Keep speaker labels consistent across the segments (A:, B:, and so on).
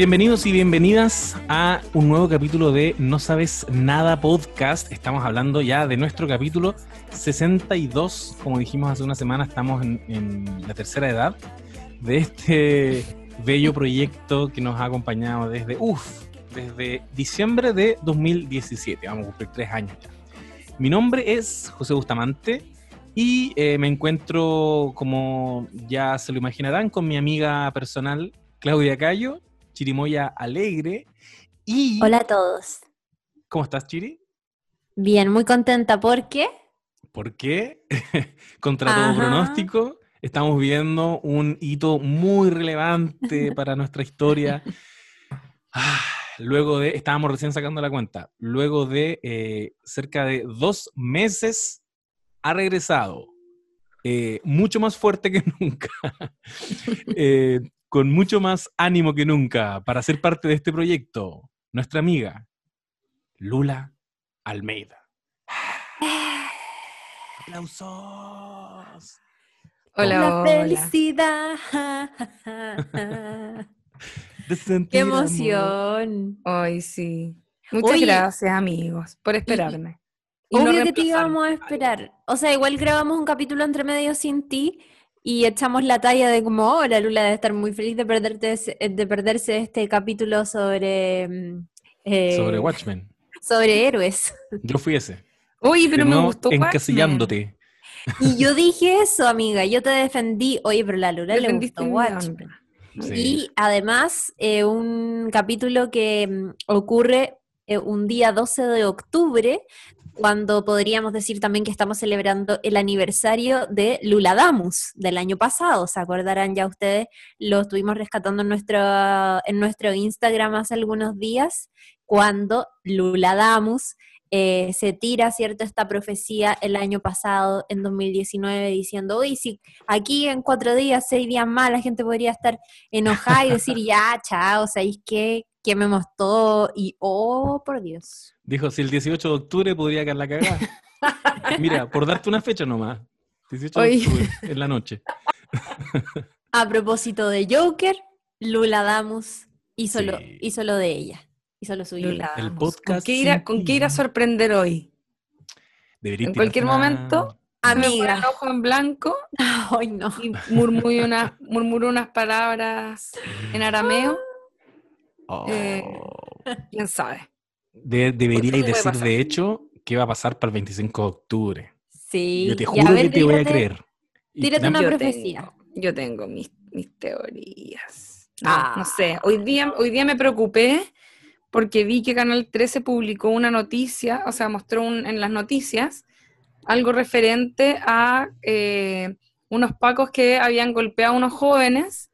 A: Bienvenidos y bienvenidas a un nuevo capítulo de No Sabes Nada Podcast. Estamos hablando ya de nuestro capítulo 62. Como dijimos hace una semana, estamos en, la tercera edad de este bello proyecto que nos ha acompañado desde, uff, desde diciembre de 2017. Vamos a cumplir tres años ya. Mi nombre es José Bustamante y eh, me encuentro, como ya se lo imaginarán, con mi amiga personal Claudia Cayo, Chirimoya Alegre. Y...
B: Hola a todos.
A: ¿Cómo estás, Chiri?
B: Bien, muy contenta. ¿Por qué?
A: Porque, contra todo pronóstico, estamos viendo un hito muy relevante para nuestra historia. Ah, luego de, estábamos recién sacando la cuenta, luego de eh, cerca de dos meses ha regresado, eh, mucho más fuerte que nunca, eh, con mucho más ánimo que nunca para ser parte de este proyecto, nuestra amiga Lula Almeida. ¡Aplausos!
B: Hola, felicidad. ¡Qué emoción!
C: Ay, sí. Muchas gracias, amigos, por esperarme.
B: Y, Obvio que te íbamos a esperar. O sea, igual grabamos un capítulo entre medio sin ti y echamos la talla de como, oh, la Lula debe estar muy feliz de, perderte, de perderse este capítulo sobre...
A: Mm, eh, sobre Watchmen.
B: Sobre héroes.
A: Yo fui ese.
C: Uy, pero me gustó
A: Encasillándote.
B: Y yo dije eso, amiga, yo te defendí. Oye, pero la Lula le gustó Watchmen. Y además, eh, un capítulo que mm, ocurre eh, un día 12 de octubre, cuando podríamos decir también que estamos celebrando el aniversario de Luladamus del año pasado. ¿Se acordarán ya ustedes? Lo estuvimos rescatando en nuestro, en nuestro Instagram hace algunos días, cuando Luladamus eh, se tira, ¿cierto?, esta profecía el año pasado, en 2019, diciendo, uy, si aquí en cuatro días, seis días más, la gente podría estar enojada y decir, ya, chao, ¿sabéis qué? Quememos todo y, oh, por Dios.
A: Dijo, si el 18 de octubre podría caer la cagada. Mira, por darte una fecha nomás, 18 de octubre, en la noche.
B: A propósito de Joker, Lula Damus hizo, lo, hizo lo de ella. Hizo lo suyo.
A: El podcast.
C: ¿Con qué, irá, a sorprender hoy? en cualquier momento, amiga. Un ojo en blanco.
B: Ay, no.
C: Y murmuró unas, unas palabras en arameo. Eh, oh. ¿Quién sabe?
A: De, deberíais decir, de hecho, qué va a pasar para el 25 de octubre.
B: Sí.
A: Yo te juro que te voy a creer.
B: Tírate una profecía.
C: yo tengo mis, mis teorías. No, ah. no sé. Hoy día, hoy día me preocupé porque vi que Canal 13 publicó una noticia, o sea, mostró en las noticias algo referente a eh, unos pacos que habían golpeado a unos jóvenes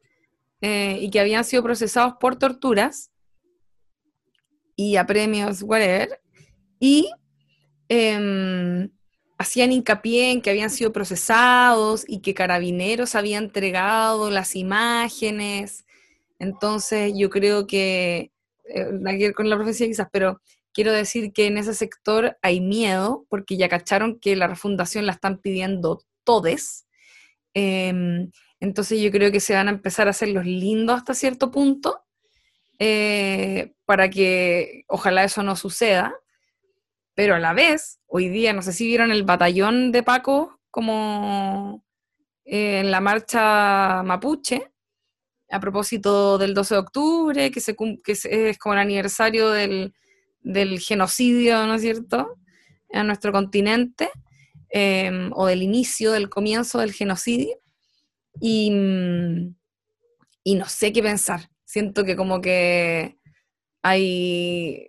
C: eh, y que habían sido procesados por torturas y a premios, whatever, y em, hacían hincapié en que habían sido procesados y que carabineros habían entregado las imágenes. Entonces yo creo que eh, con la profecía quizás, pero quiero decir que en ese sector hay miedo porque ya cacharon que la refundación la están pidiendo todes. Em, entonces yo creo que se van a empezar a hacer los lindos hasta cierto punto eh, para que ojalá eso no suceda. Pero a la vez, hoy día, no sé si vieron el batallón de Paco como eh, en la marcha mapuche, a propósito del 12 de octubre, que, se, es como el aniversario del, genocidio, ¿no es cierto?, en nuestro continente, em, o del inicio, del comienzo del genocidio. Y, y no sé qué pensar. Siento que como que hay,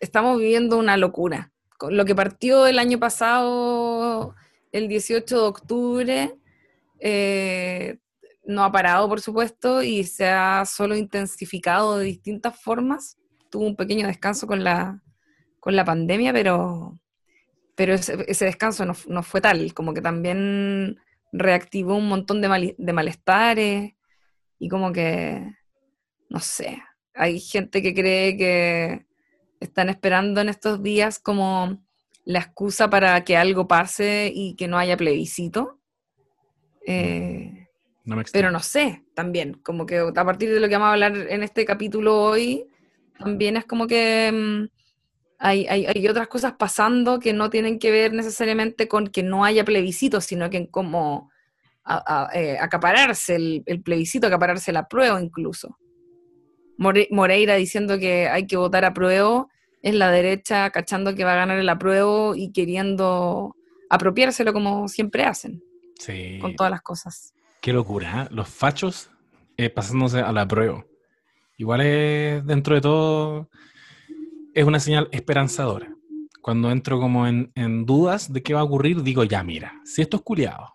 C: estamos viviendo una locura. Lo que partió el año pasado, el 18 de octubre, eh, no ha parado, por supuesto, y se ha solo intensificado de distintas formas. Tuvo un pequeño descanso con la, con la pandemia, pero, pero ese, descanso no, fue tal, como que también reactivó un montón de, de malestares y como que, no sé, hay gente que cree que están esperando en estos días como la excusa para que algo pase y que no haya plebiscito. Eh, pero no sé, también, como que a partir de lo que vamos a hablar en este capítulo hoy, también es como que hay, hay, otras cosas pasando que no tienen que ver necesariamente con que no haya plebiscito, sino que en cómo eh, acapararse el, el, plebiscito, acapararse la prueba incluso. Moreira diciendo que hay que votar a prueba, es la derecha cachando que va a ganar el apruebo y queriendo apropiárselo como siempre hacen. Sí. Con todas las cosas.
A: Qué locura, ¿eh? Los fachos eh, pasándose a la prueba. Igual es, dentro de todo, es una señal esperanzadora. Cuando entro como en, dudas de qué va a ocurrir, digo, ya mira, si estos culiados,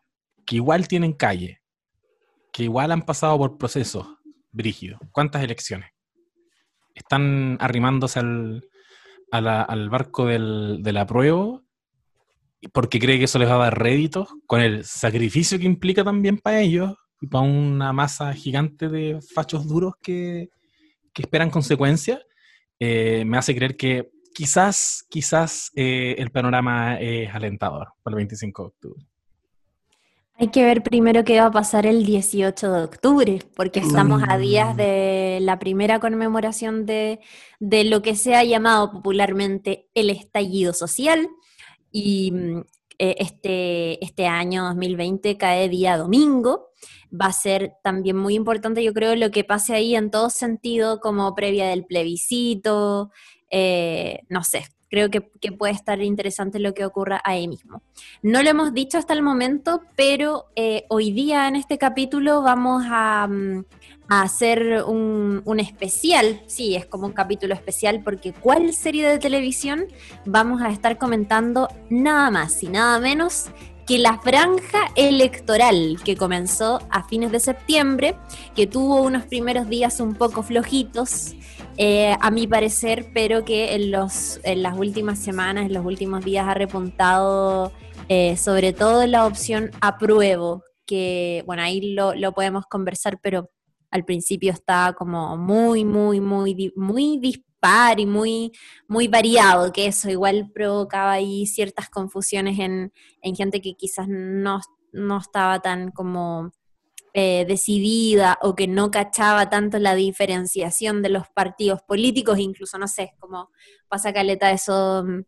A: que igual tienen calle, que igual han pasado por procesos brígidos, ¿cuántas elecciones? Están arrimándose al, al barco del, de la prueba porque cree que eso les va a dar réditos, con el sacrificio que implica también para ellos y para una masa gigante de fachos duros que, que esperan consecuencias, eh, me hace creer que quizás, quizás eh, el panorama es alentador para el 25 de octubre.
B: Hay que ver primero qué va a pasar el 18 de octubre, porque estamos a días mm. de la primera conmemoración de, de lo que se ha llamado popularmente el estallido social. Y mm, eh, este, este año 2020 cae día domingo. Va a ser también muy importante, yo creo, lo que pase ahí en todo sentido, como previa del plebiscito, eh, no sé, creo que, puede estar interesante lo que ocurra ahí mismo. No lo hemos dicho hasta el momento, pero eh, hoy día en este capítulo vamos a, mm, hacer un, un, especial, sí, es como un capítulo especial porque ¿cuál serie de televisión vamos a estar comentando nada más y nada menos que la franja electoral que comenzó a fines de septiembre, que tuvo unos primeros días un poco flojitos, eh, a mi parecer, pero que en, los, en las últimas semanas, en los últimos días ha repuntado eh, sobre todo la opción apruebo, que bueno, ahí lo, lo, podemos conversar, pero al principio está como muy, muy, muy, muy dispar y muy, muy variado, que eso igual provocaba ahí ciertas confusiones en, en gente que quizás no, no estaba tan como eh, decidida o que no cachaba tanto la diferenciación de los partidos políticos, incluso, no sé, como pasa caleta eso mm,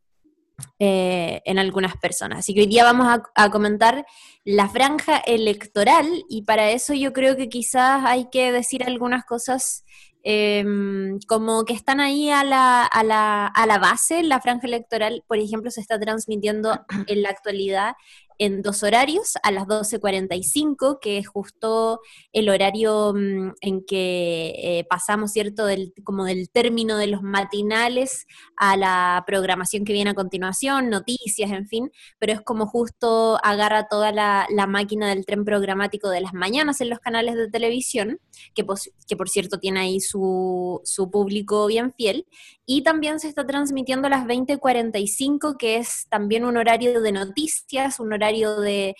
B: eh, en algunas personas. Así que hoy día vamos a, comentar la franja electoral y para eso yo creo que quizás hay que decir algunas cosas em, como que están ahí a la, a, la, a la base. La franja electoral, por ejemplo, se está transmitiendo en la actualidad en dos horarios, a las 12.45, que es justo el horario mm, en que eh, pasamos, ¿cierto?, del, como del término de los matinales a la programación que viene a continuación, noticias, en fin, pero es como justo agarra toda la, máquina del tren programático de las mañanas en los canales de televisión, que, que por cierto tiene ahí su, su público bien fiel, y también se está transmitiendo a las 20.45, que es también un horario de noticias, un horario de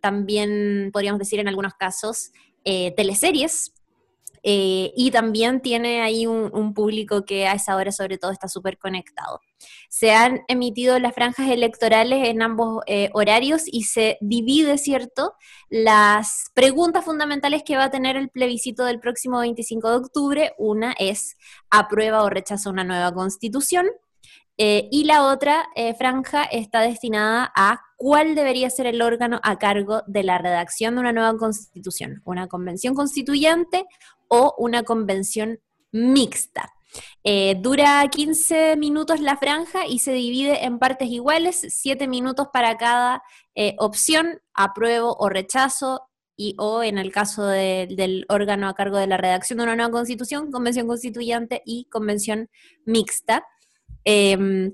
B: también, podríamos decir en algunos casos, eh, teleseries, eh, y también tiene ahí un, público que a esa hora sobre todo está súper conectado. Se han emitido las franjas electorales en ambos eh, horarios y se divide, ¿cierto?, las preguntas fundamentales que va a tener el plebiscito del próximo 25 de octubre. Una es, ¿aprueba o rechaza una nueva constitución? Eh, y la otra franja está destinada a cuál debería ser el órgano a cargo de la redacción de una nueva constitución, una convención constituyente o una convención mixta. Eh, dura 15 minutos la franja y se divide en partes iguales, 7 minutos para cada eh, opción, apruebo o rechazo, y o en el caso del órgano a cargo de la redacción de una nueva constitución, convención constituyente y convención mixta. Em,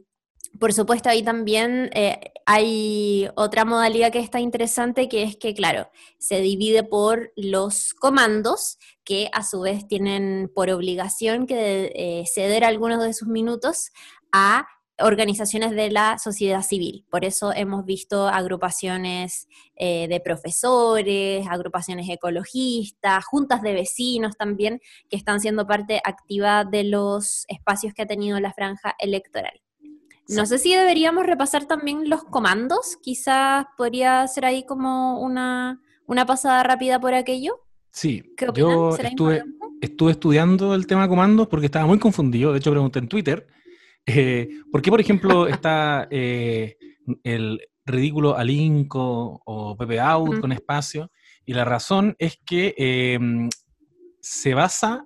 B: por supuesto, ahí también eh, hay otra modalidad que está interesante, que es que, claro, se divide por los comandos, que a su vez tienen por obligación que eh, ceder algunos de sus minutos a organizaciones de la sociedad civil. Por eso hemos visto agrupaciones eh, de profesores, agrupaciones ecologistas, juntas de vecinos también, que están siendo parte activa de los espacios que ha tenido la franja electoral. No sé si deberíamos repasar también los comandos, quizás podría ser ahí como una, una pasada rápida por aquello?
A: Sí, yo estuve, estuve estudiando el tema de comandos porque estaba muy confundido. De hecho, pregunté en Twitter eh, ¿Por qué, por ejemplo, está eh, el ridículo alinco o pp out con espacio? Y la razón es que em, se basa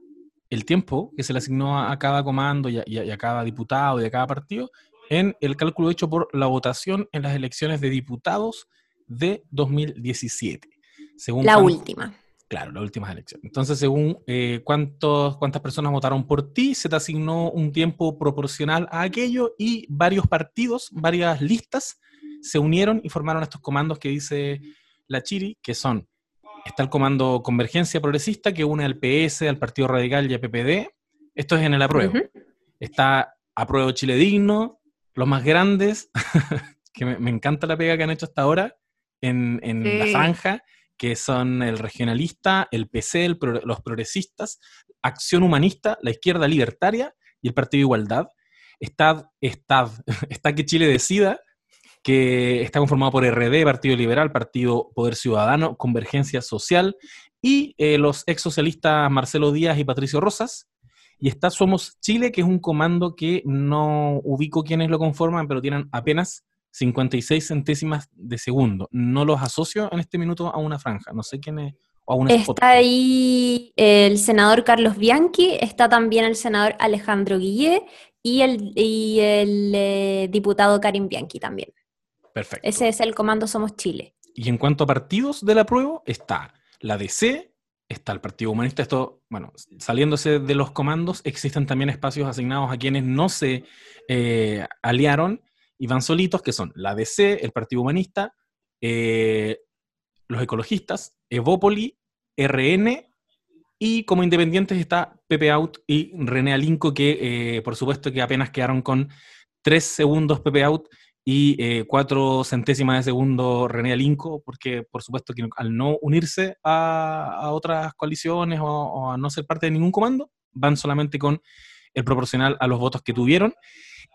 A: el tiempo que se le asignó a, cada comando y a, cada diputado y a cada partido en el cálculo hecho por la votación en las elecciones de diputados de 2017.
B: Según la última.
A: Claro, las últimas elecciones. Entonces, según eh, cuántos, cuántas personas votaron por ti, se te asignó un tiempo proporcional a aquello y varios partidos, varias listas se unieron y formaron estos comandos que dice la Chiri, que son, está el comando Convergencia Progresista que une al PS, al Partido Radical y a PPD. Esto es en el apruebo. Está Apruebo Chile Digno, los más grandes, que me, encanta la pega que han hecho hasta ahora en, en la franja que son el regionalista, el PC, los progresistas, Acción Humanista, la izquierda libertaria y el Partido Igualdad. Está, está, está que Chile decida, que está conformado por RD, Partido Liberal, Partido Poder Ciudadano, Convergencia Social, y eh, los ex socialistas Marcelo Díaz y Patricio Rosas. Y está Somos Chile, que es un comando que no ubico quiénes lo conforman, pero tienen apenas 56 centésimas de segundo. No los asocio en este minuto a una franja. No sé quién es. O a un
B: está ahí el senador Carlos Bianchi, está también el senador Alejandro Guillé y el, el eh, diputado Karim Bianchi también.
A: Perfecto.
B: Ese es el comando Somos Chile.
A: Y en cuanto a partidos de la prueba, está la DC, está el Partido Humanista. Esto, bueno, saliéndose de los comandos, existen también espacios asignados a quienes no se eh, aliaron y van solitos, que son la DC, el Partido Humanista, eh, los ecologistas, Evópoli, RN, y como independientes está Pepe Out y René Alinco, que eh, por supuesto que apenas quedaron con tres segundos Pepe Out y eh, cuatro centésimas de segundo René Alinco, porque por supuesto que al no unirse a, otras coaliciones o, a no ser parte de ningún comando, van solamente con el proporcional a los votos que tuvieron.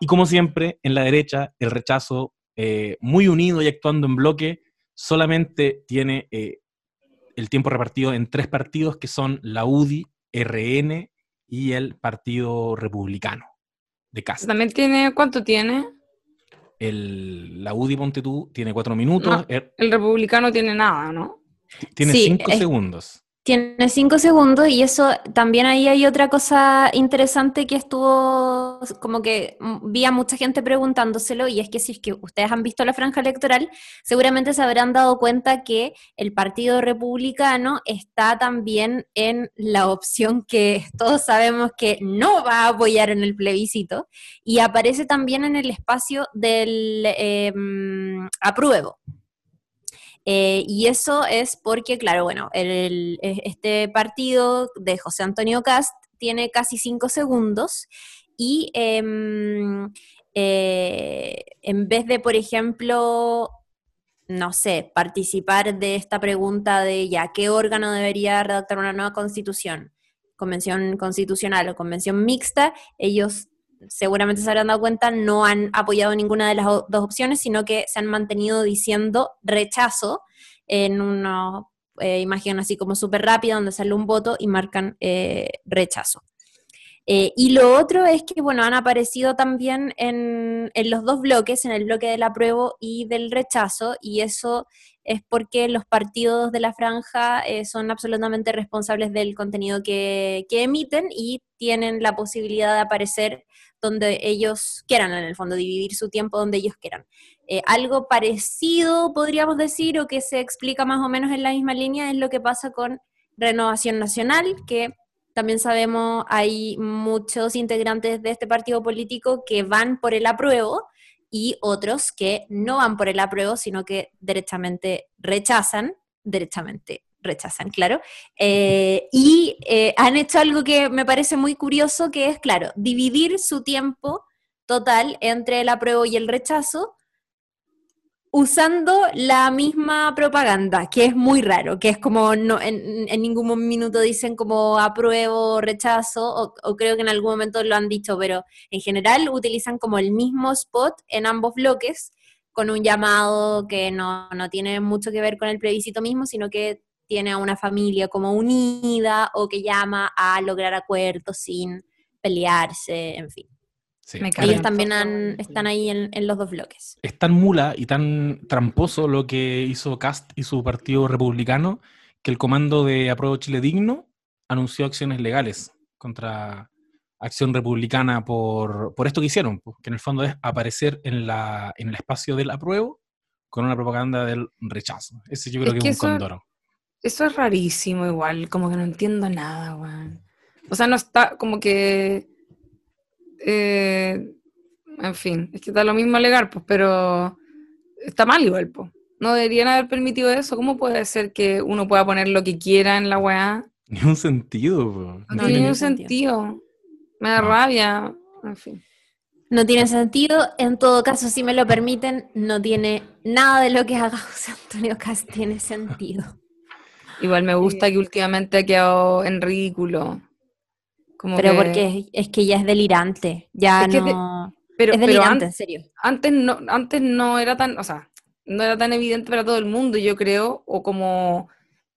A: Y como siempre, en la derecha, el rechazo, eh, muy unido y actuando en bloque, solamente tiene eh, el tiempo repartido en tres partidos que son la UDI, RN y el Partido Republicano de casa.
C: ¿También tiene, cuánto tiene?
A: El, la UDI Ponte tiene cuatro minutos.
C: el, republicano tiene nada, ¿no?
A: Tiene cinco segundos.
B: Tiene cinco segundos y eso también ahí hay otra cosa interesante que estuvo como que vi a mucha gente preguntándoselo y es que si es que ustedes han visto la franja electoral, seguramente se habrán dado cuenta que el Partido Republicano está también en la opción que todos sabemos que no va a apoyar en el plebiscito y aparece también en el espacio del em, apruebo. Eh, y eso es porque, claro, bueno, e, este partido de José Antonio Cast tiene casi cinco segundos y em, eh, en vez de, por ejemplo, no sé, participar de esta pregunta de ya, ¿qué órgano debería redactar una nueva constitución? Convención constitucional o convención mixta, ellos seguramente se habrán dado cuenta, no han apoyado ninguna de las dos opciones, sino que se han mantenido diciendo rechazo en una eh, imagen así como súper rápida donde sale un voto y marcan eh, rechazo. Eh, y lo otro es que, bueno, han aparecido también en, en, los dos bloques, en el bloque del apruebo y del rechazo, y eso es porque los partidos de la franja son absolutamente responsables del contenido que, que, emiten y tienen la posibilidad de aparecer donde ellos quieran, en el fondo, dividir su tiempo donde ellos quieran. Eh, algo parecido, podríamos decir, o que se explica más o menos en la misma línea, es lo que pasa con Renovación Nacional, que también sabemos hay muchos integrantes de este partido político que van por el apruebo y otros que no van por el apruebo, sino que derechamente rechazan, derechamente rechazan, claro, eh, y eh, han hecho algo que me parece muy curioso, que es, claro, dividir su tiempo total entre el apruebo y el rechazo, usando la misma propaganda, que es muy raro, que es como no, en, ningún minuto dicen como apruebo, rechazo, o, creo que en algún momento lo han dicho, pero en general utilizan como el mismo spot en ambos bloques, con un llamado que no, no tiene mucho que ver con el plebiscito mismo, sino que tiene a una familia como unida o que llama a lograr acuerdos sin pelearse, en fin. Ellos también están ahí en, los dos bloques.
A: Es tan mula y tan tramposo lo que hizo Cast y su partido republicano que el comando de Apruebo Chile Digno anunció acciones legales contra Acción Republicana por, por esto que hicieron, que en el fondo es aparecer en, la, en el espacio del apruebo con una propaganda del rechazo. Ese yo creo que, es un condoro.
C: Eso es rarísimo igual, como que no entiendo nada, weón. O sea, no está como que... Eh, en fin, es que está lo mismo alegar, pues, pero está mal igual, pues. No deberían haber permitido eso. ¿Cómo puede ser que uno pueda poner lo que quiera en la weá?
A: Ni un sentido,
C: pues. No, tiene un sentido. Me da rabia. En fin.
B: No tiene sentido. En todo caso, si me lo permiten, no tiene nada de lo que haga José Antonio Cast tiene sentido.
C: Igual me gusta que últimamente ha quedado en ridículo.
B: pero porque es, que ya es delirante. Ya no. pero, es delirante, en serio.
C: Antes no, antes no era tan, o sea, no era tan evidente para todo el mundo, yo creo, o como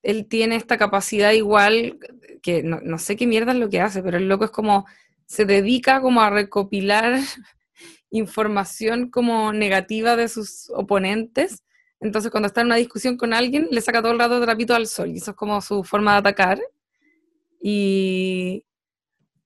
C: él tiene esta capacidad igual, que no, no sé qué mierda es lo que hace, pero el loco es como, se dedica como a recopilar información como negativa de sus oponentes entonces, cuando está en una discusión con alguien, le saca todo el rato trapito al sol. Y eso es como su forma de atacar. Y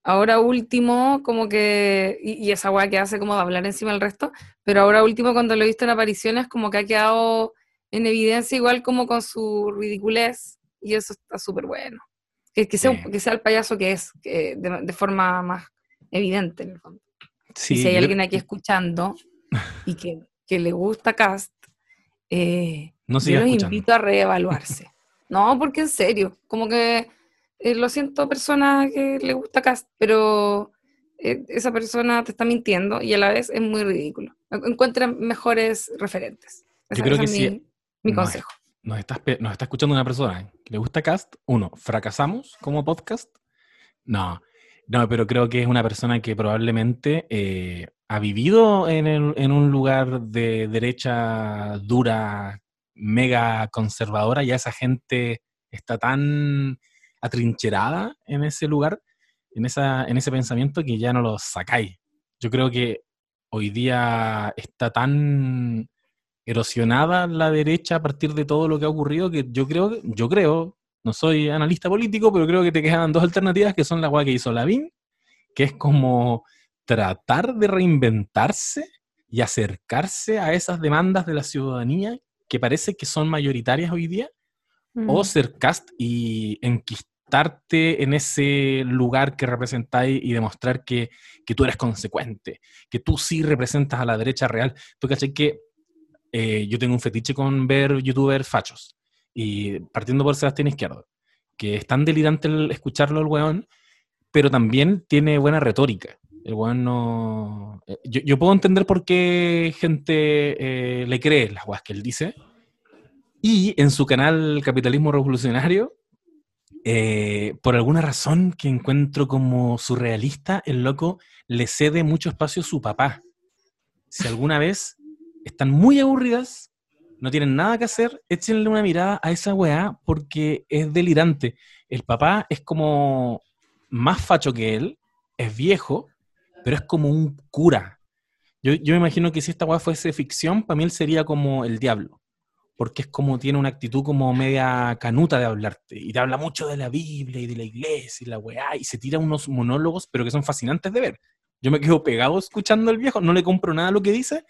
C: ahora último, como que. Y, esa weá que hace como de hablar encima del resto. Pero ahora último, cuando lo he visto en apariciones, como que ha quedado en evidencia, igual como con su ridiculez. Y eso está súper bueno. Que, que, sea, que sea el payaso que es, que de, forma más evidente, en el fondo. y si hay alguien aquí escuchando y que, que le gusta Cast, eh, no yo los invito a reevaluarse. no, porque en serio, como que eh, lo siento, persona que le gusta Cast, pero eh, esa persona te está mintiendo y a la vez es muy ridículo. Encuentra mejores referentes.
A: yo creo que
C: es
A: sí.
C: Mi, consejo.
A: Nos está, nos está escuchando una persona que le gusta Cast. Uno, ¿fracasamos como podcast? No, no, pero creo que es una persona que probablemente ha vivido en, un lugar de derecha dura, mega conservadora, ya esa gente está tan atrincherada en ese lugar, en, esa, en ese pensamiento que ya no lo sacáis. Yo creo que hoy día está tan erosionada la derecha a partir de todo lo que ha ocurrido que yo creo, yo creo, no soy analista político, pero creo que te quedan dos alternativas que son la guay que hizo Lavín, que es como tratar de reinventarse y acercarse a esas demandas de la ciudadanía que parece que son mayoritarias hoy día, o mm. ser cast y enquistarte en ese lugar que representáis y demostrar que, tú eres consecuente, que tú sí representas a la derecha real. Tú caché que eh, yo tengo un fetiche con ver youtubers fachos, y partiendo por Sebastián Izquierdo, que es tan delirante el escucharlo el weón, pero también tiene buena retórica. El weón no. Eh, yo, puedo entender por qué gente eh, le cree las weas que él dice. Y en su canal Capitalismo Revolucionario, eh, por alguna razón que encuentro como surrealista, el loco le cede mucho espacio a su papá. Si alguna vez están muy aburridas, no tienen nada que hacer, échenle una mirada a esa weá porque es delirante. El papá es como más facho que él, es viejo, pero es como un cura. Yo, yo me imagino que si esta weá fuese ficción, para mí él sería como el diablo, porque es como tiene una actitud como media canuta de hablarte, y te habla mucho de la Biblia y de la iglesia y la weá, y se tira unos monólogos, pero que son fascinantes de ver. Yo me quedo pegado escuchando al viejo, no le compro nada a lo que dice,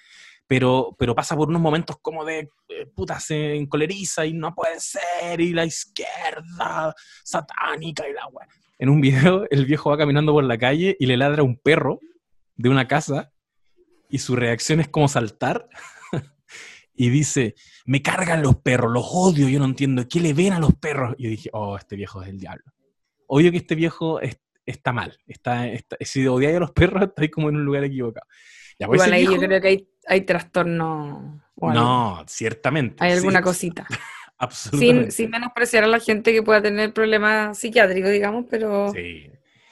A: pero, pero pasa por unos momentos como de eh, puta, se encoleriza y no puede ser, y la izquierda satánica y la weá en un video el viejo va caminando por la calle y le ladra un perro de una casa y su reacción es como saltar y dice, me cargan los perros, los odio, yo no entiendo, ¿qué le ven a los perros? Y yo dije, oh, este viejo es el diablo. Obvio que este viejo está mal, está, si odiáis a los perros, estáis como en un lugar equivocado.
C: Pues, Igual ahí yo creo que hay, trastorno.
A: no, ciertamente.
C: Hay alguna cosita. Sin, sin, menospreciar a la gente que pueda tener problemas psiquiátricos, digamos, pero,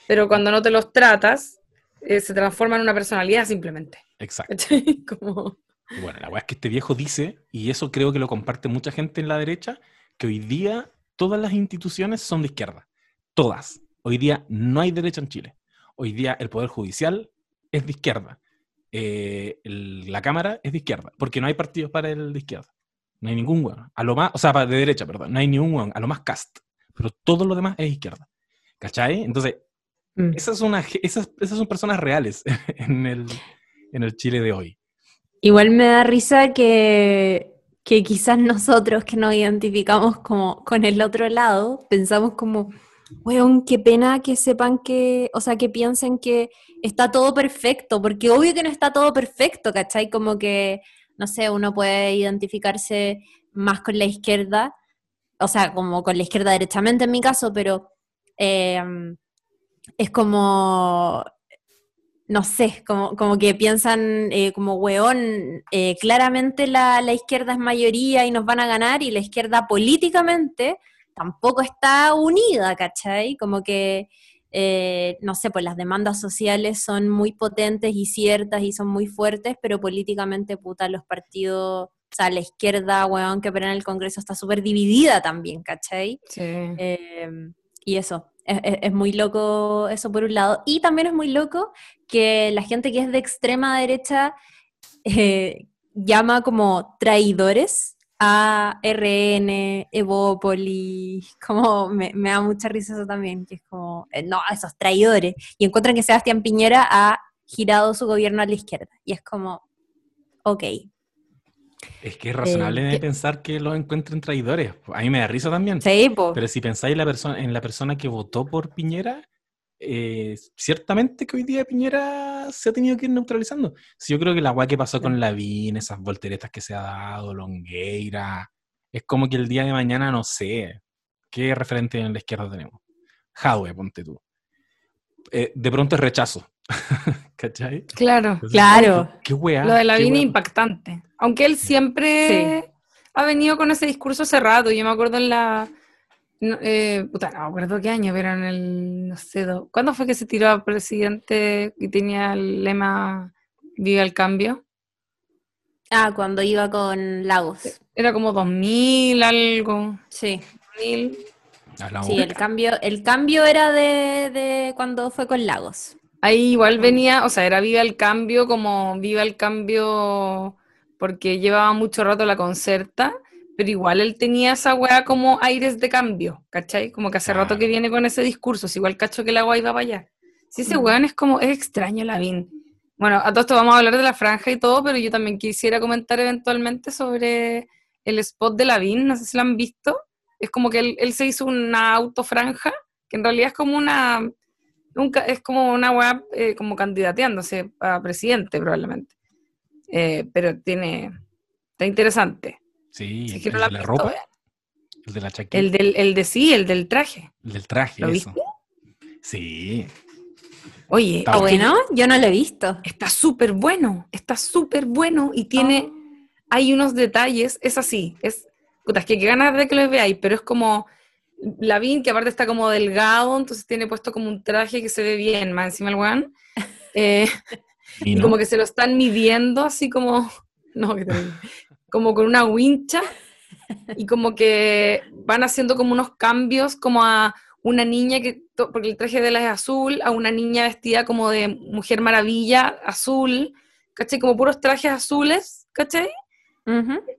C: pero cuando no te los tratas, eh, se transforma en una personalidad simplemente.
A: Exacto.
C: Como...
A: Bueno, la weá es que este viejo dice, y eso creo que lo comparte mucha gente en la derecha, que hoy día todas las instituciones son de izquierda. Todas. Hoy día no hay derecha en Chile. Hoy día el Poder Judicial es de izquierda. Eh, la Cámara es de izquierda, porque no hay partidos para el de izquierda. No hay ningún weón. A lo más, o sea, de derecha, perdón. No hay ningún weón. A lo más cast. Pero todo lo demás es izquierda. ¿Cachai? Entonces, mm. esas, son esas, esas son personas reales en el, en el Chile de hoy.
B: Igual me da risa que, que quizás nosotros que nos identificamos como con el otro lado, pensamos como, weón, qué pena que sepan que, o sea, que piensen que está todo perfecto, porque obvio que no está todo perfecto, ¿cachai? Como que, no sé, uno puede identificarse más con la izquierda, o sea, como con la izquierda derechamente en mi caso, pero eh, es como no sé, como, como que piensan eh, como, weón, eh, claramente la, izquierda es mayoría y nos van a ganar y la izquierda políticamente tampoco está unida, ¿cachai? Como que, eh, no sé, pues las demandas sociales son muy potentes y ciertas y son muy fuertes, pero políticamente, puta, los partidos, o sea, la izquierda, weón, que opera en el Congreso está súper dividida también, ¿cachai? Sí. y eso, es, muy loco eso por un lado. Y también es muy loco que la gente que es de extrema derecha eh, llama como traidores a RN, Evópoli, como me, da mucha risa eso también, que es como, eh, no, esos traidores. Y encuentran que Sebastián Piñera ha girado su gobierno a la izquierda. Y es como, ok,
A: es que es razonable eh, pensar que los encuentren traidores. A mí me da risa también. Sí, Pero si pensáis la persona, en la persona que votó por Piñera, eh, ciertamente que hoy día Piñera se ha tenido que ir neutralizando. Si yo creo que la guay que pasó con Lavín, esas volteretas que se ha dado, Longueira, es como que el día de mañana no sé qué referente en la izquierda tenemos. Jadwe, ponte tú. Eh, de pronto es rechazo.
C: ¿Cachai? Claro, claro. Qué, Lo de Lavín es impactante. Aunque él siempre ha venido con ese discurso cerrado. Yo me acuerdo en la. No, eh, puta, no me acuerdo qué año, pero en el. No sé, ¿cuándo fue que se tiró a presidente y tenía el lema Viva el cambio?
B: Ah, cuando iba con Lagos.
C: Era como 2000 algo.
B: Sí. 2000. Sí, el cambio, el cambio era de, de cuando fue con Lagos.
C: Ahí igual venía, o sea, era viva el cambio, como viva el cambio porque llevaba mucho rato la concerta, pero igual él tenía esa weá como aires de cambio, ¿cachai? Como que hace rato que viene con ese discurso, si igual cacho que la agua iba para allá. Sí, ese mm. weón es como, es extraño Lavín. Bueno, a todo esto vamos a hablar de la franja y todo, pero yo también quisiera comentar eventualmente sobre el spot de Lavín, no sé si lo han visto. Es como que él, él se hizo una autofranja, que en realidad es como una nunca es como una web eh, como candidateándose a presidente probablemente. Eh, pero tiene, está interesante.
A: Sí, el, de la ropa, el de la chaqueta.
C: El, del, el de sí, el del traje.
A: El del traje, ¿Lo viste? Sí.
B: Oye, ¿está bueno? Yo no lo he visto.
C: Está súper bueno, está súper bueno y tiene, oh. hay unos detalles, es así, es, puta, es que, que ganas de que lo veáis, pero es como Lavín, que aparte está como delgado, entonces tiene puesto como un traje que se ve bien, más encima el weón. Eh, y, como que se lo están midiendo así como, no, como con una wincha. Y como que van haciendo como unos cambios como a una niña que, porque el traje de la es azul, a una niña vestida como de Mujer Maravilla, azul, ¿cachai? Como puros trajes azules, ¿cachai?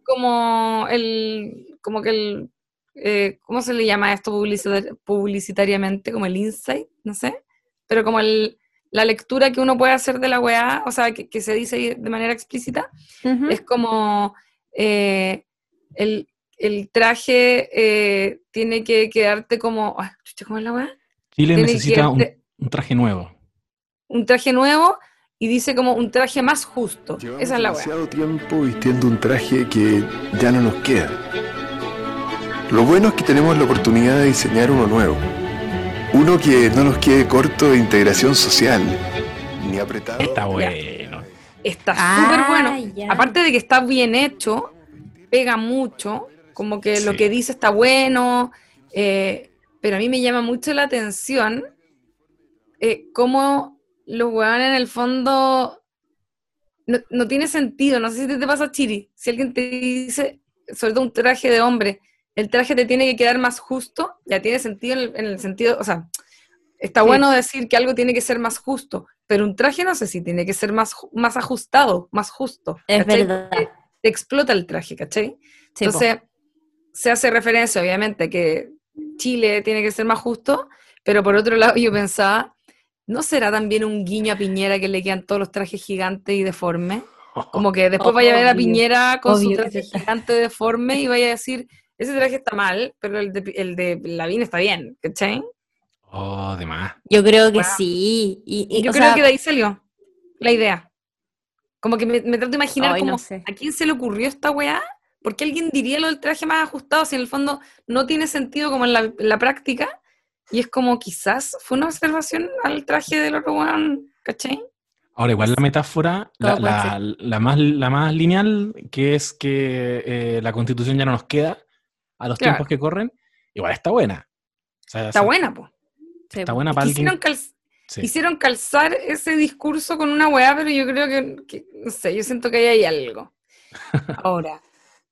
C: Como el, como que el eh, ¿cómo se le llama esto publicitariamente? Como el insight, no sé, pero como el, la lectura que uno puede hacer de la weá, o sea, que, se dice de manera explícita, es como eh, el, traje eh, tiene que quedarte como... ¿Cómo es la weá?
A: Chile necesita un, traje nuevo.
C: Un traje nuevo y dice como un traje más justo. Esa es la weá.
D: demasiado tiempo vistiendo un traje que ya no nos queda. Lo bueno es que tenemos la oportunidad de diseñar uno nuevo. Uno que no nos quede corto de integración social, ni apretado.
A: Está bueno.
C: Está súper bueno. Aparte de que está bien hecho, pega mucho, como que lo que dice está bueno, eh, pero a mí me llama mucho la atención eh, cómo los weones en el fondo no, tiene sentido, no sé si te, pasa, Chiri, si alguien te dice, sobre todo un traje de hombre, el traje te tiene que quedar más justo, ya tiene sentido en el, sentido, o sea, está bueno decir que algo tiene que ser más justo, pero un traje no sé si tiene que ser más, más ajustado, más justo.
B: Es verdad. Te,
C: explota el traje, ¿cachai? Entonces, se hace referencia, obviamente, que Chile tiene que ser más justo, pero por otro lado yo pensaba, ¿no será también un guiño a Piñera que le quedan todos los trajes gigantes y deformes? Como que después vaya a ver a Piñera con su traje gigante deforme y vaya a decir, ese traje está mal, pero el de, el de Lavín está bien, ¿cachai?
A: Oh, de más.
B: Yo creo que sí. Y,
C: yo creo que de ahí salió la idea. Como que me, trato de imaginar a quién se le ocurrió esta weá. ¿Por qué alguien diría lo del traje más ajustado si en el fondo no tiene sentido como en la, práctica? Y es como quizás fue una observación al traje del otro weón, ¿cachai?
A: Ahora, igual la metáfora, la, más, la más lineal, que es que eh, la constitución ya no nos queda a los tiempos que corren, igual está buena.
C: está buena, pues.
A: Está buena para
C: hicieron, hicieron calzar ese discurso con una weá, pero yo creo que, no sé, yo siento que ahí hay algo. Ahora,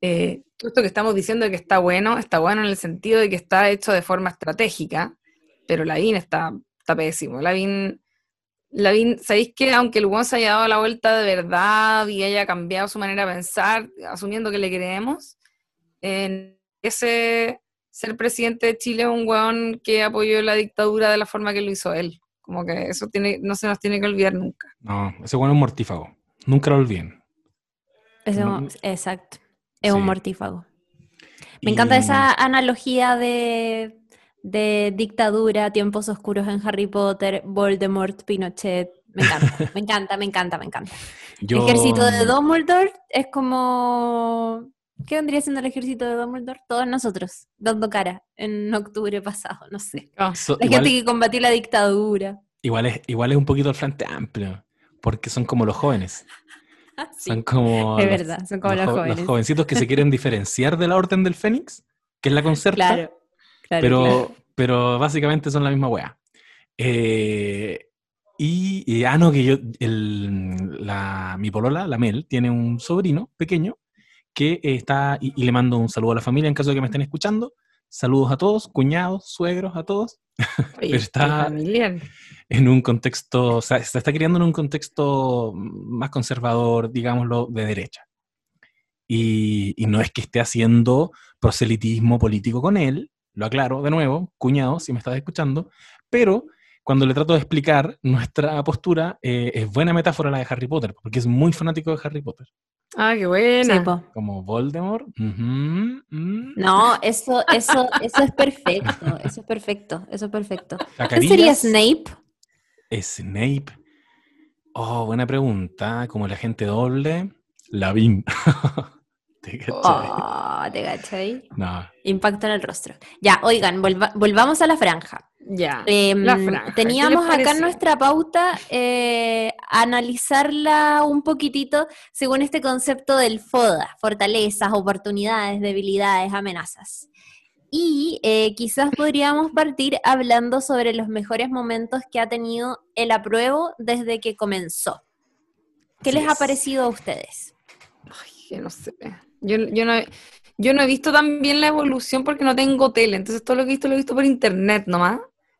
C: eh, esto que estamos diciendo de que está bueno, está bueno en el sentido de que está hecho de forma estratégica, pero Lavín está, está pésimo. Lavín, Lavín, ¿sabéis que aunque el Juan se haya dado la vuelta de verdad y haya cambiado su manera de pensar, asumiendo que le creemos, en ese ser presidente de Chile es un weón que apoyó la dictadura de la forma que lo hizo él. Como que eso tiene, no se nos tiene que olvidar nunca.
A: No, ese weón es un mortífago. Nunca lo olviden.
B: exacto. Es un mortífago. Me encanta esa analogía de, dictadura, tiempos oscuros en Harry Potter, Voldemort, Pinochet. Me encanta, me encanta, me encanta, me encanta. El ejército de Dumbledore es como ¿Qué vendría siendo el ejército de Dumbledore? Todos nosotros, dando cara en octubre pasado, no sé. Oh, la gente que combatió la dictadura.
A: Igual es, igual es un poquito el frente amplio, porque son como los jóvenes.
B: Ah, son como. Es verdad, son como los, jóvenes.
A: Los jovencitos que se quieren diferenciar de la Orden del Fénix, que es la concerta. Claro, claro pero, pero básicamente son la misma wea. Eh, y, ah, no, que yo, el, la, mi polola, la Mel, tiene un sobrino pequeño que está, y, le mando un saludo a la familia en caso de que me estén escuchando. Saludos a todos, cuñados, suegros, a todos. Pero está en un contexto, o sea, se está criando en un contexto más conservador, digámoslo, de derecha. Y, y, no es que esté haciendo proselitismo político con él, lo aclaro de nuevo, cuñado, si me estás escuchando, pero cuando le trato de explicar nuestra postura, eh, es buena metáfora la de Harry Potter, porque es muy fanático de Harry Potter.
C: Ah, qué buena.
A: Como Voldemort. Mm.
B: No, eso, eso, eso es perfecto. Eso es perfecto. Eso es perfecto. ¿Qué sería Snape?
A: Snape. Oh, buena pregunta. Como la gente doble. Lavín.
B: ¿Te cachai? Oh, ¿te cachai? No. Impacto en el rostro. Ya, oigan, volvamos a la franja.
C: Ya.
B: Em, teníamos acá en nuestra pauta eh, analizarla un poquitito según este concepto del FODA, fortalezas, oportunidades, debilidades, amenazas. Y eh, quizás podríamos partir hablando sobre los mejores momentos que ha tenido el apruebo desde que comenzó. ¿Qué les ha parecido a ustedes?
C: Ay, que no sé. Yo, yo, no, yo no he visto tan bien la evolución porque no tengo tele, entonces todo lo que he visto lo he visto por internet nomás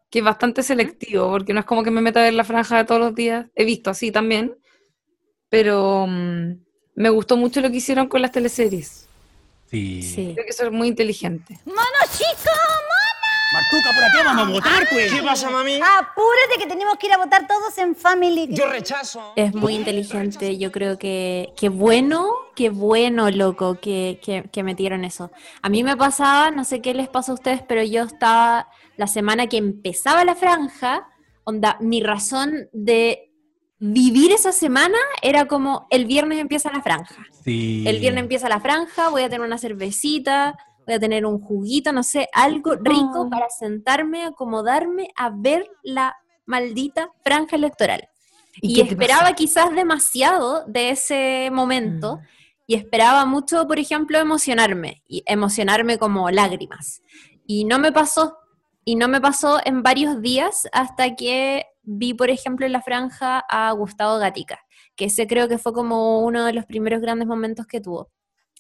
C: que es bastante selectivo, porque no es como que me meta en la franja de todos los días. He visto así también, pero mm, me gustó mucho lo que hicieron con las teleseries.
A: Sí.
C: Creo que eso es muy inteligente.
E: ¡Mano chica, mamá!
F: Martuca, ¿por qué vamos a votar, pues? ¿Qué pasa, mami?
E: Apúrate que tenemos que ir a votar todos en Family.
F: Yo rechazo.
B: Es muy inteligente. Yo creo que qué bueno, qué bueno, loco, que, que, que metieron eso. A mí me pasaba, no sé qué les pasa a ustedes, pero yo estaba la semana que empezaba la franja, onda, mi razón de vivir esa semana era como el viernes empieza la franja. El viernes empieza la franja, voy a tener una cervecita, voy a tener un juguito, no sé, algo rico para sentarme, acomodarme a ver la maldita franja electoral. Y, esperaba quizás demasiado de ese momento. Mm. Y esperaba mucho, por ejemplo, emocionarme, y emocionarme como lágrimas. Y no me pasó, y no me pasó en varios días hasta que vi, por ejemplo, en la franja a Gustavo Gatica, que ese creo que fue como uno de los primeros grandes momentos que tuvo.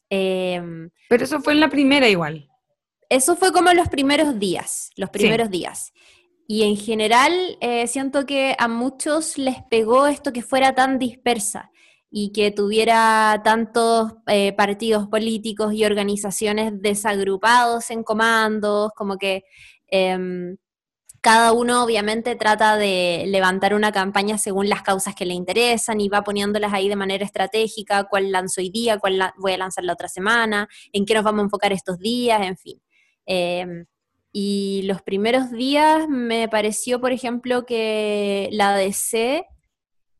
B: Em,
C: Pero eso fue en la primera igual.
B: Eso fue como los primeros días, los primeros días. Y en general eh, siento que a muchos les pegó esto que fuera tan dispersa y que tuviera tantos eh, partidos políticos y organizaciones desagrupados en comandos, como que em, cada uno obviamente trata de levantar una campaña según las causas que le interesan y va poniéndolas ahí de manera estratégica, cuál lanzo hoy día, cuál voy a lanzar la otra semana, en qué nos vamos a enfocar estos días, en fin. Em, y los primeros días me pareció, por ejemplo, que la DC,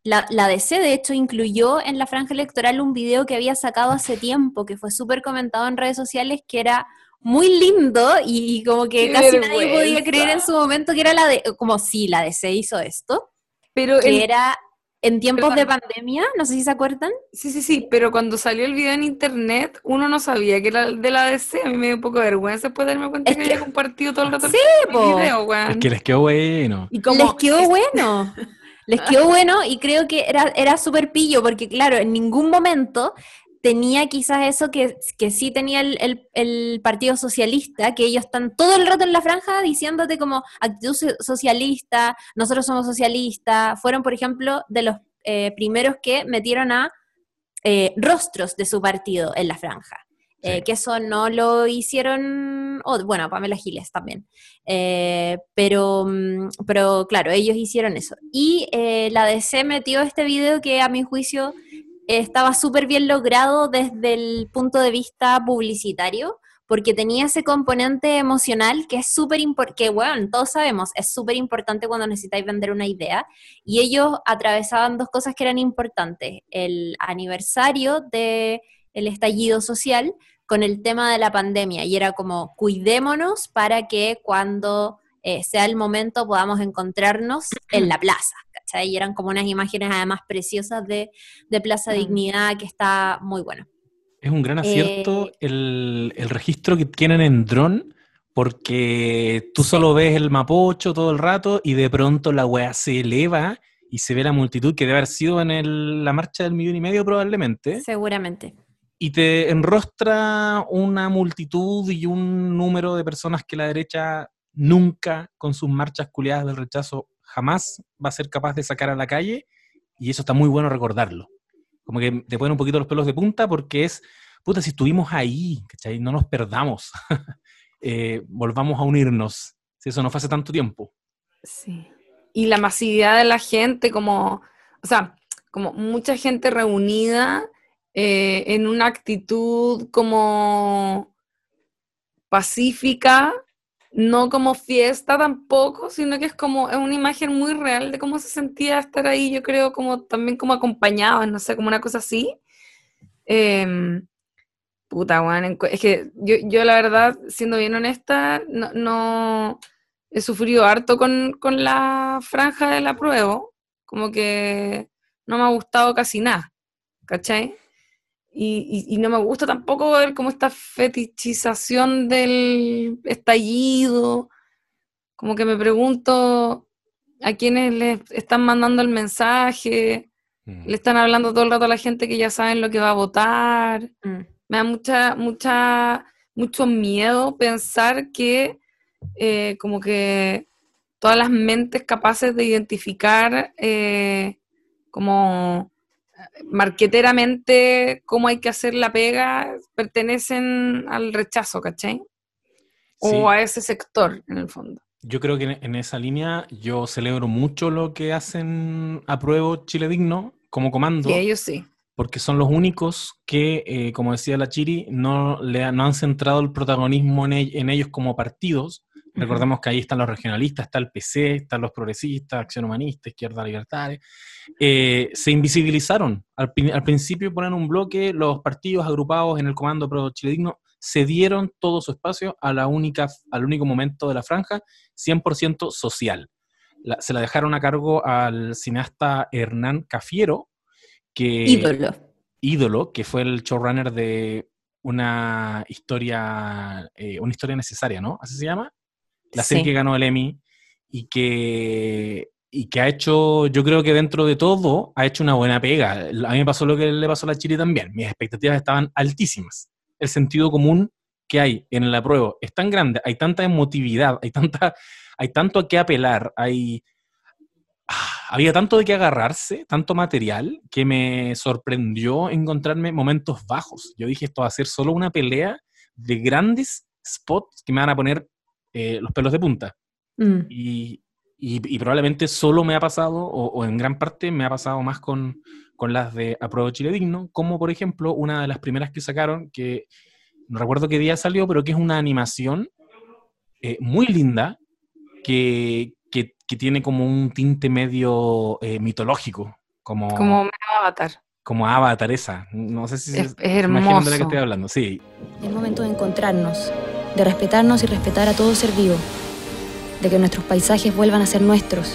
B: la, la, DC de hecho incluyó en la franja electoral un video que había sacado hace tiempo, que fue súper comentado en redes sociales, que era muy lindo y, como que casi nadie podía creer en su momento que era la de, como si la DC hizo esto, pero que era en tiempos de pandemia, no sé si se acuerdan.
C: Sí, sí, sí, pero cuando salió el video en internet, uno no sabía que era de la DC, a mí me dio un poco de vergüenza después de darme cuenta que, había compartido todo el rato
B: sí,
C: el video, weón.
A: Es que les quedó bueno.
B: Y les quedó bueno. Les quedó bueno y creo que era, era súper pillo, porque claro, en ningún momento tenía quizás eso que, que sí tenía el, Partido Socialista, que ellos están todo el rato en la franja diciéndote como actitud socialista, nosotros somos socialistas, fueron por ejemplo de los eh, primeros que metieron a eh, rostros de su partido en la franja. Eh, que eso no lo hicieron, oh, bueno, Pamela Giles también, pero, mm, pero claro, ellos hicieron eso. Y la DC metió este video que a mi juicio estaba súper bien logrado desde el punto de vista publicitario, porque tenía ese componente emocional que es súper importante, que bueno, todos sabemos, es súper importante cuando necesitáis vender una idea, y ellos atravesaban dos cosas que eran importantes, el aniversario del el estallido social con el tema de la pandemia, y era como, cuidémonos para que cuando eh, sea el momento podamos encontrarnos en la plaza. Y eran como unas imágenes además preciosas de, Plaza Dignidad que está muy bueno.
A: Es un gran acierto eh, el, registro que tienen en dron, porque tú solo ves el mapocho todo el rato y de pronto la weá se eleva y se ve la multitud que debe haber sido en la marcha del millón y medio probablemente.
B: Seguramente.
A: Y te enrostra una multitud y un número de personas que la derecha nunca con sus marchas culiadas del rechazo jamás va a ser capaz de sacar a la calle y eso está muy bueno recordarlo. Como que te ponen un poquito los pelos de punta porque es, puta, si estuvimos ahí. No nos perdamos, eh, volvamos a unirnos, si eso no fue hace tanto tiempo.
C: Sí. Y la masividad de la gente, como, o sea, como mucha gente reunida eh, en una actitud como pacífica, no como fiesta tampoco, sino que es como, es una imagen muy real de cómo se sentía estar ahí, yo creo, como también como acompañados, no sé, como una cosa así. Em, puta, weón, es que yo, yo, la verdad, siendo bien honesta, no, no he sufrido harto con, con la franja del apruebo, como que no me ha gustado casi nada, ¿cachai? Y, no me gusta tampoco ver como esta fetichización del estallido. Como que me pregunto a quienes les están mandando el mensaje, mm. le están hablando todo el rato a la gente que ya saben lo que va a votar. Mm. Me da mucha, mucha, mucho miedo pensar que eh, como que todas las mentes capaces de identificar eh, como marqueteramente cómo hay que hacer la pega pertenecen al rechazo, ¿cachai? O a ese sector, en el fondo.
A: Yo creo que en esa línea yo celebro mucho lo que hacen Apruebo Chile Digno como comando.
C: Y ellos sí.
A: Porque son los únicos que, eh, como decía la Chiri, no, le, no han centrado el protagonismo en, en ellos como partidos, Recordemos que ahí están los regionalistas, está el PC, están los progresistas, Acción Humanista, Izquierda Libertaria. Eh, se invisibilizaron. Al, principio ponen un bloque, los partidos agrupados en el Comando Pro Chile Digno cedieron todo su espacio a la única, al único momento de la franja, 100% social. se la dejaron a cargo al cineasta Hernán Cafiero, que...
B: Ídolo.
A: Ídolo, que fue el showrunner de una historia, eh, una historia necesaria, ¿no? ¿Así se llama? La serie que ganó el Emmy y que, y que ha hecho, yo creo que dentro de todo, ha hecho una buena pega. A mí me pasó lo que le pasó a la Chile también. Mis expectativas estaban altísimas. El sentido común que hay en la prueba es tan grande, hay tanta emotividad, hay, tanta, hay tanto a qué apelar, hay, ah, había tanto de qué agarrarse, tanto material, que me sorprendió encontrarme momentos bajos. Yo dije, esto va a ser solo una pelea de grandes spots que me van a poner eh, los pelos de punta. Mm. Y, y, probablemente solo me ha pasado, o, en gran parte me ha pasado más con, con las de Apruebo Chile Digno, como por ejemplo una de las primeras que sacaron, que no recuerdo qué día salió, pero que es una animación eh, muy linda, que, que, tiene como un tinte medio eh, mitológico. Como,
C: como Avatar.
A: Como Avatar esa. No sé si
C: es, es hermoso.
A: de la que estoy hablando, sí.
G: Es momento de encontrarnos, de respetarnos y respetar a todo ser vivo de que nuestros paisajes vuelvan a ser nuestros,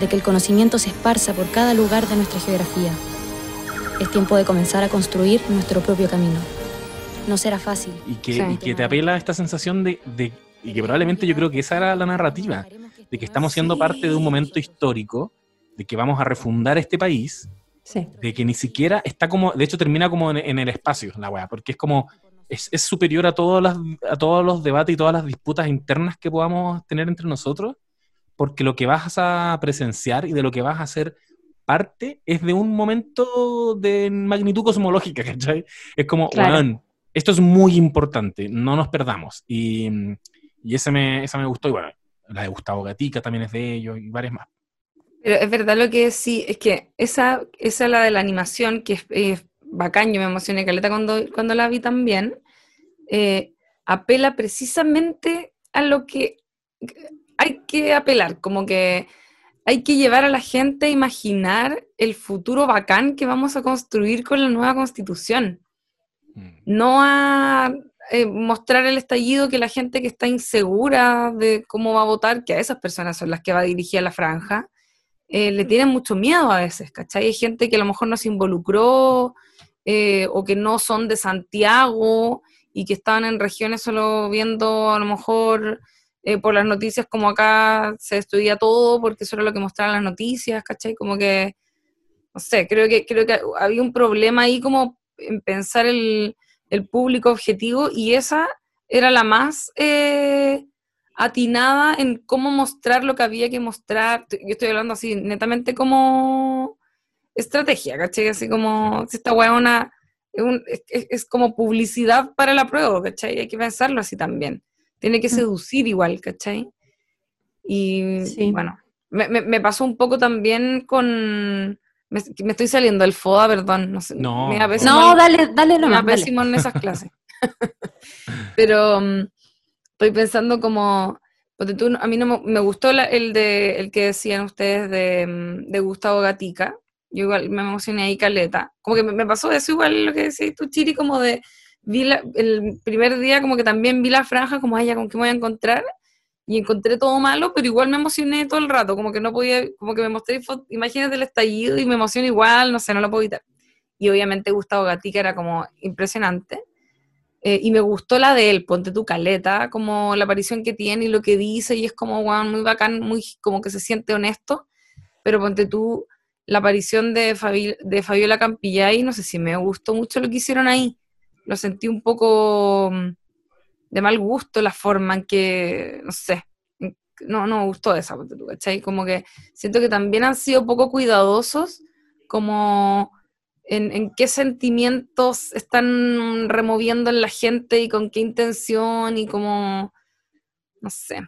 G: de que el conocimiento se esparza por cada lugar de nuestra geografía. Es tiempo de comenzar a construir nuestro propio camino. No será fácil.
A: Y que, que te apela esta sensación de, y que probablemente yo creo que esa era la narrativa, de que estamos siendo parte de un momento histórico, de que vamos a refundar este país, de que ni siquiera está como, de hecho termina como en, el espacio la weá, porque es como, es, superior a, todas las, a todos los debates y todas las disputas internas que podamos tener entre nosotros, porque lo que vas a presenciar y de lo que vas a ser parte es de un momento de magnitud cosmológica, ¿cachai? Es como, bueno, esto es muy importante, no nos perdamos. Y, y ese me, esa me gustó, y bueno, la de Gustavo Gatica también es de ellos, y varias más.
C: Pero es verdad lo que sí, es que esa, esa la de la animación, que es, bacán, yo me emocioné caleta cuando, cuando la vi también, eh, apela precisamente a lo que hay que apelar, como que hay que llevar a la gente a imaginar el futuro bacán que vamos a construir con la nueva constitución. Mm. No a eh, mostrar el estallido que la gente que está insegura de cómo va a votar, que a esas personas son las que va a dirigir a la franja, eh, le tienen mucho miedo a veces, ¿cachai? Hay gente que a lo mejor no se involucró eh, o que no son de Santiago y que estaban en regiones solo viendo a lo mejor eh, por las noticias como acá se estudia todo porque eso era lo que mostraban las noticias, ¿cachai? Como que, no sé, creo que, creo que había un problema ahí como en pensar el, el público objetivo y esa era la más eh, atinada en cómo mostrar lo que había que mostrar. Yo estoy hablando así netamente como estrategia, ¿cachai? Así como, si esta weá es, es, como publicidad para la prueba, ¿cachai? Hay que pensarlo así también. Tiene que mm. seducir igual, ¿cachai? Y bueno, me, me, pasó un poco también con... Me, estoy saliendo del FODA, perdón. No, sé,
A: no,
B: no dale, dale nomás.
C: Me en esas clases. Pero um, estoy pensando como... a mí no me, gustó el, de, el que decían ustedes de, mm, de Gustavo Gatica, yo igual me emocioné ahí caleta. Como que me, pasó eso igual lo que decís tú, Chiri, como de, vi el primer día como que también vi la franja, como, ay, ¿con qué me voy a encontrar? Y encontré todo malo, pero igual me emocioné todo el rato, como que no podía, como que me mostré imágenes del estallido y me emocioné igual, no sé, no lo puedo evitar. Y obviamente Gustavo Gatica era como impresionante. Eh, y me gustó la de él, ponte tu caleta, como la aparición que tiene y lo que dice, y es como, wow, muy bacán, muy como que se siente honesto, pero ponte tú, la aparición de, de Fabiola Campillay, no sé si me gustó mucho lo que hicieron ahí. Lo sentí un poco mm, de mal gusto la forma en que, no sé, no, no me gustó esa, ¿cachai? Como que siento que también han sido poco cuidadosos, como en, en, qué sentimientos están removiendo en la gente y con qué intención y como, no sé,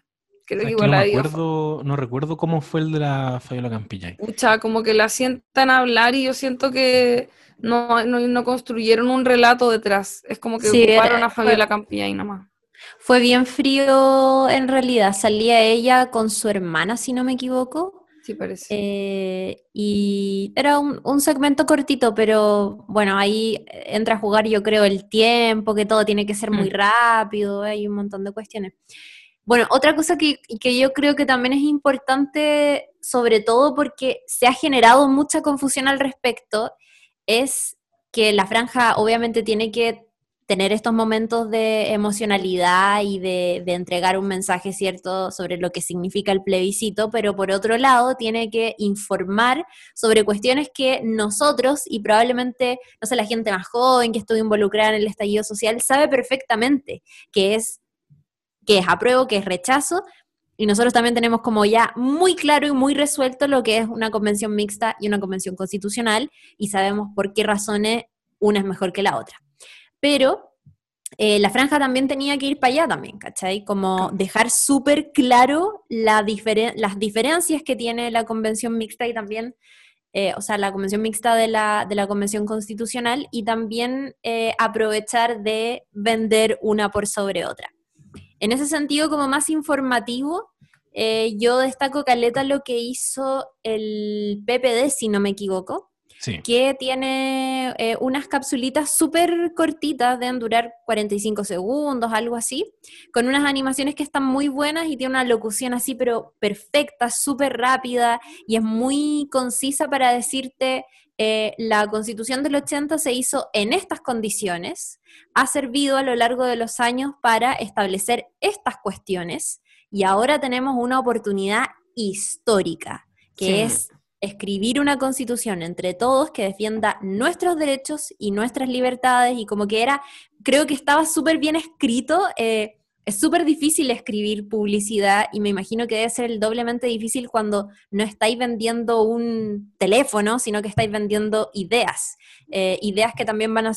A: no, recuerdo, cómo fue el de la Fabiola Campillay.
C: Pucha, como que la sientan hablar y yo siento que no, no, construyeron un relato detrás. Es como que ocuparon a Fabiola Campillay nomás.
B: Fue bien frío en realidad. Salía ella con su hermana, si no me equivoco.
C: Sí, parece.
B: Eh, y era un, un, segmento cortito, pero bueno, ahí entra a jugar yo creo el tiempo, que todo tiene que ser muy mm. rápido, hay un montón de cuestiones. Bueno, otra cosa que, yo creo que también es importante, sobre todo porque se ha generado mucha confusión al respecto, es que la franja obviamente tiene que tener estos momentos de emocionalidad y de, entregar un mensaje cierto sobre lo que significa el plebiscito, pero por otro lado tiene que informar sobre cuestiones que nosotros y probablemente, no sé, la gente más joven que estuvo involucrada en el estallido social sabe perfectamente que es, que es apruebo, que es rechazo, y nosotros también tenemos como ya muy claro y muy resuelto lo que es una convención mixta y una convención constitucional y sabemos por qué razones una es mejor que la otra. Pero eh, la franja también tenía que ir para allá también, ¿cachai? Como dejar súper claro la las diferencias que tiene la convención mixta y también, eh, o sea, la convención mixta de la, de la convención constitucional y también eh, aprovechar de vender una por sobre otra. En ese sentido, como más informativo, eh, yo destaco Caleta lo que hizo el PPD, si no me equivoco, que tiene eh, unas capsulitas súper cortitas, deben durar 45 segundos, algo así, con unas animaciones que están muy buenas y tiene una locución así, pero perfecta, súper rápida y es muy concisa para decirte eh, la constitución del 80 se hizo en estas condiciones, ha servido a lo largo de los años para establecer estas cuestiones y ahora tenemos una oportunidad histórica, que es escribir una constitución entre todos que defienda nuestros derechos y nuestras libertades y como que era, creo que estaba súper bien escrito. Eh, es súper difícil escribir publicidad y me imagino que debe ser el doblemente difícil cuando no estáis vendiendo un teléfono, sino que estáis vendiendo ideas. Eh, ideas que también van a,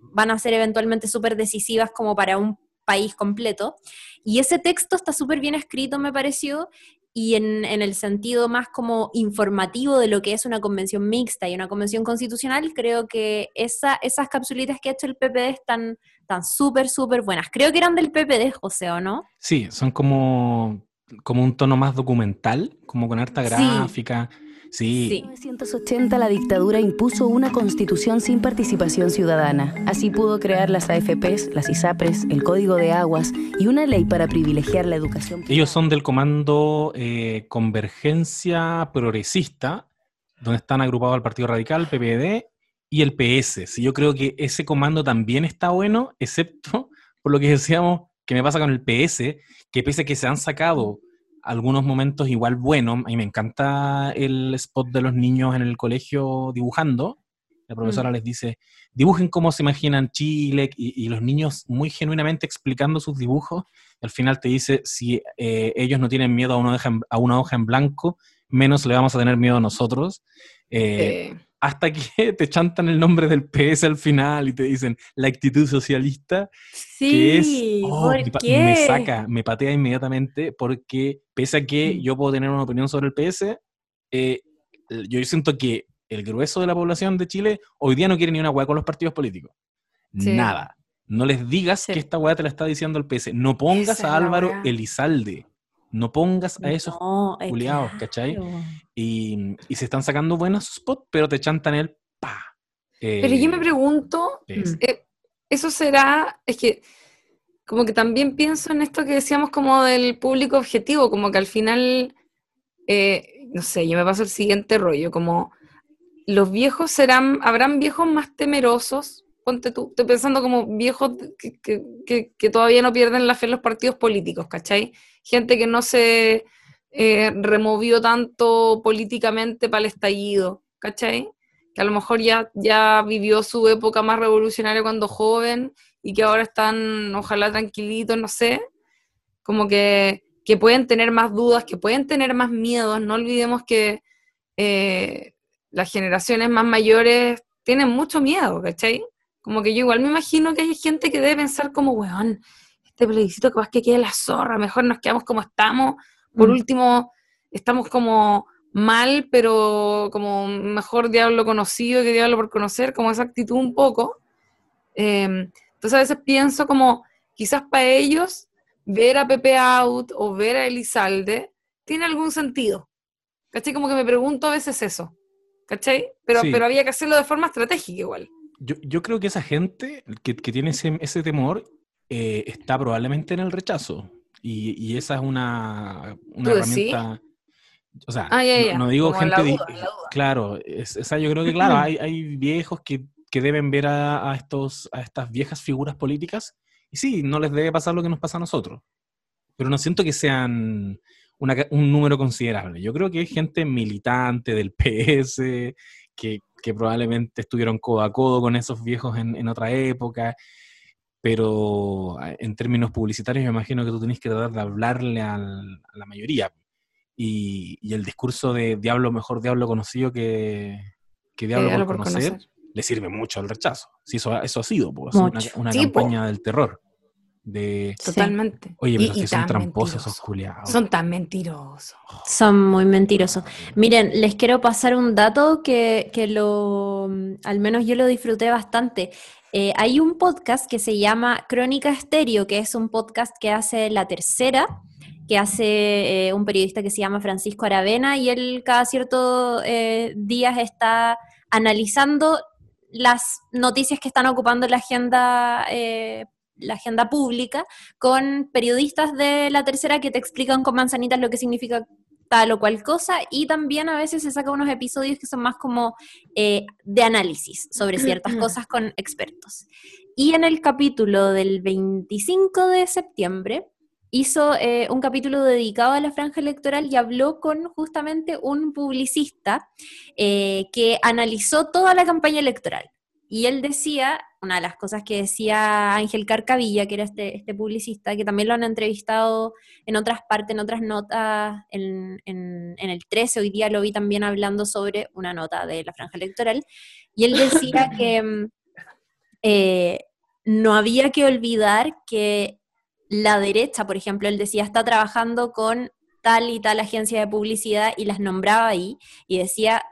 B: van a ser eventualmente súper decisivas como para un país completo. Y ese texto está súper bien escrito, me pareció, y en, el sentido más como informativo de lo que es una convención mixta y una convención constitucional, creo que esa, esas capsulitas que ha hecho el PPD están tan súper, súper buenas. Creo que eran del PPD, José, ¿o no?
A: Sí, son como, como un tono más documental, como con harta gráfica. Sí.
G: En 1980 la dictadura impuso una constitución sin participación ciudadana. Así pudo crear las AFPs, las ISAPRES, el Código de Aguas y una ley para privilegiar la educación.
A: Ellos son del comando eh, Convergencia Progresista, donde están agrupados el Partido Radical, PPD y el PS. Sí, yo creo que ese comando también está bueno, excepto por lo que decíamos que me pasa con el PS, que pese a que se han sacado algunos momentos igual buenos. A mí me encanta el spot de los niños en el colegio dibujando. La profesora mm. les dice, dibujen cómo se imaginan Chile y, los niños muy genuinamente explicando sus dibujos. Al final te dice, si eh, ellos no tienen miedo a una, hoja en, a una hoja en blanco, menos le vamos a tener miedo a nosotros. Eh, hasta que te chantan el nombre del PS al final y te dicen la actitud socialista,
B: sí,
A: que es, oh, me saca, me patea inmediatamente porque pese a que yo puedo tener una opinión sobre el PS, eh, yo siento que el grueso de la población de Chile hoy día no quiere ni una hueá con los partidos políticos. Nada. No les digas que esta hueá te la está diciendo el PS. No pongas a Álvaro Elizalde no pongas a esos no, ¿cachai? Y, se están sacando buenos spots, pero te chantan el pa.
C: pero yo me eh, pregunto, eh, eso será, es que como que también pienso en esto que decíamos como del público objetivo, como que al final, eh, no sé, yo me paso el siguiente rollo, como los viejos serán, habrán viejos más temerosos ponte tú, estoy pensando como viejos que, todavía no pierden la fe en los partidos políticos, ¿cachai? Gente que no se eh, removió tanto políticamente para el estallido, ¿cachai? Que a lo mejor ya, ya vivió su época más revolucionaria cuando joven y que ahora están, ojalá, tranquilitos, no sé, como que, pueden tener más dudas, que pueden tener más miedos. No olvidemos que eh, las generaciones más mayores tienen mucho miedo, ¿cachai? Como que yo igual me imagino que hay gente que debe pensar como, weón, este plebiscito que que quede la zorra, mejor nos quedamos como estamos. Por mm. último, estamos como mal, pero como mejor diablo conocido que diablo por conocer, como esa actitud un poco. Em, entonces a veces pienso como, quizás para ellos, ver a Pepe Out o ver a Elizalde tiene algún sentido. ¿Cachai? Como que me pregunto a veces eso. ¿Cachai? Pero, pero había que hacerlo de forma estratégica igual.
A: Yo, creo que esa gente que, tiene ese, temor eh, está probablemente en el rechazo. Y, esa es una, herramienta. O sea,
C: ah,
A: No, digo gente. Claro, esa yo creo que, claro, hay, hay viejos que, que deben ver a, estos, a estas viejas figuras políticas. Y sí, no les debe pasar lo que nos pasa a nosotros. Pero no siento que sean un número considerable. Yo creo que hay gente militante del PS, que, probablemente estuvieron codo a codo con esos viejos en, otra época, pero en términos publicitarios me imagino que tú tenés que tratar de hablarle a la mayoría. Y, el discurso de diablo mejor diablo conocido que, que diablo, por, conocer, le sirve mucho al rechazo. Si eso, eso ha sido, pues, una, campaña del terror. De,
C: Totalmente.
A: Oye, pero que son tramposos esos culiados.
C: Son tan mentirosos.
B: Son muy mentirosos. Miren, les quiero pasar un dato que, que lo, al menos yo lo disfruté bastante. Eh, hay un podcast que se llama Crónica Estéreo, que es un podcast que hace la tercera, que hace eh, un periodista que se llama Francisco Aravena, y él cada cierto eh, días está analizando las noticias que están ocupando la agenda, eh, la agenda pública con periodistas de la tercera que te explican con manzanitas lo que significa tal o cual cosa y también a veces se saca unos episodios que son más como eh, de análisis sobre ciertas cosas con expertos. Y en el capítulo del 25 de septiembre hizo eh, un capítulo dedicado a la franja electoral y habló con justamente un publicista eh, que analizó toda la campaña electoral. Y él decía, una de las cosas que decía Ángel Carcavilla, que era este, este publicista, que también lo han entrevistado en otras partes, en otras notas, en, el 13, hoy día lo vi también hablando sobre una nota de la franja electoral, y él decía que mm, eh, no había que olvidar que la derecha, por ejemplo, él decía, está trabajando con tal y tal agencia de publicidad y las nombraba ahí y decía,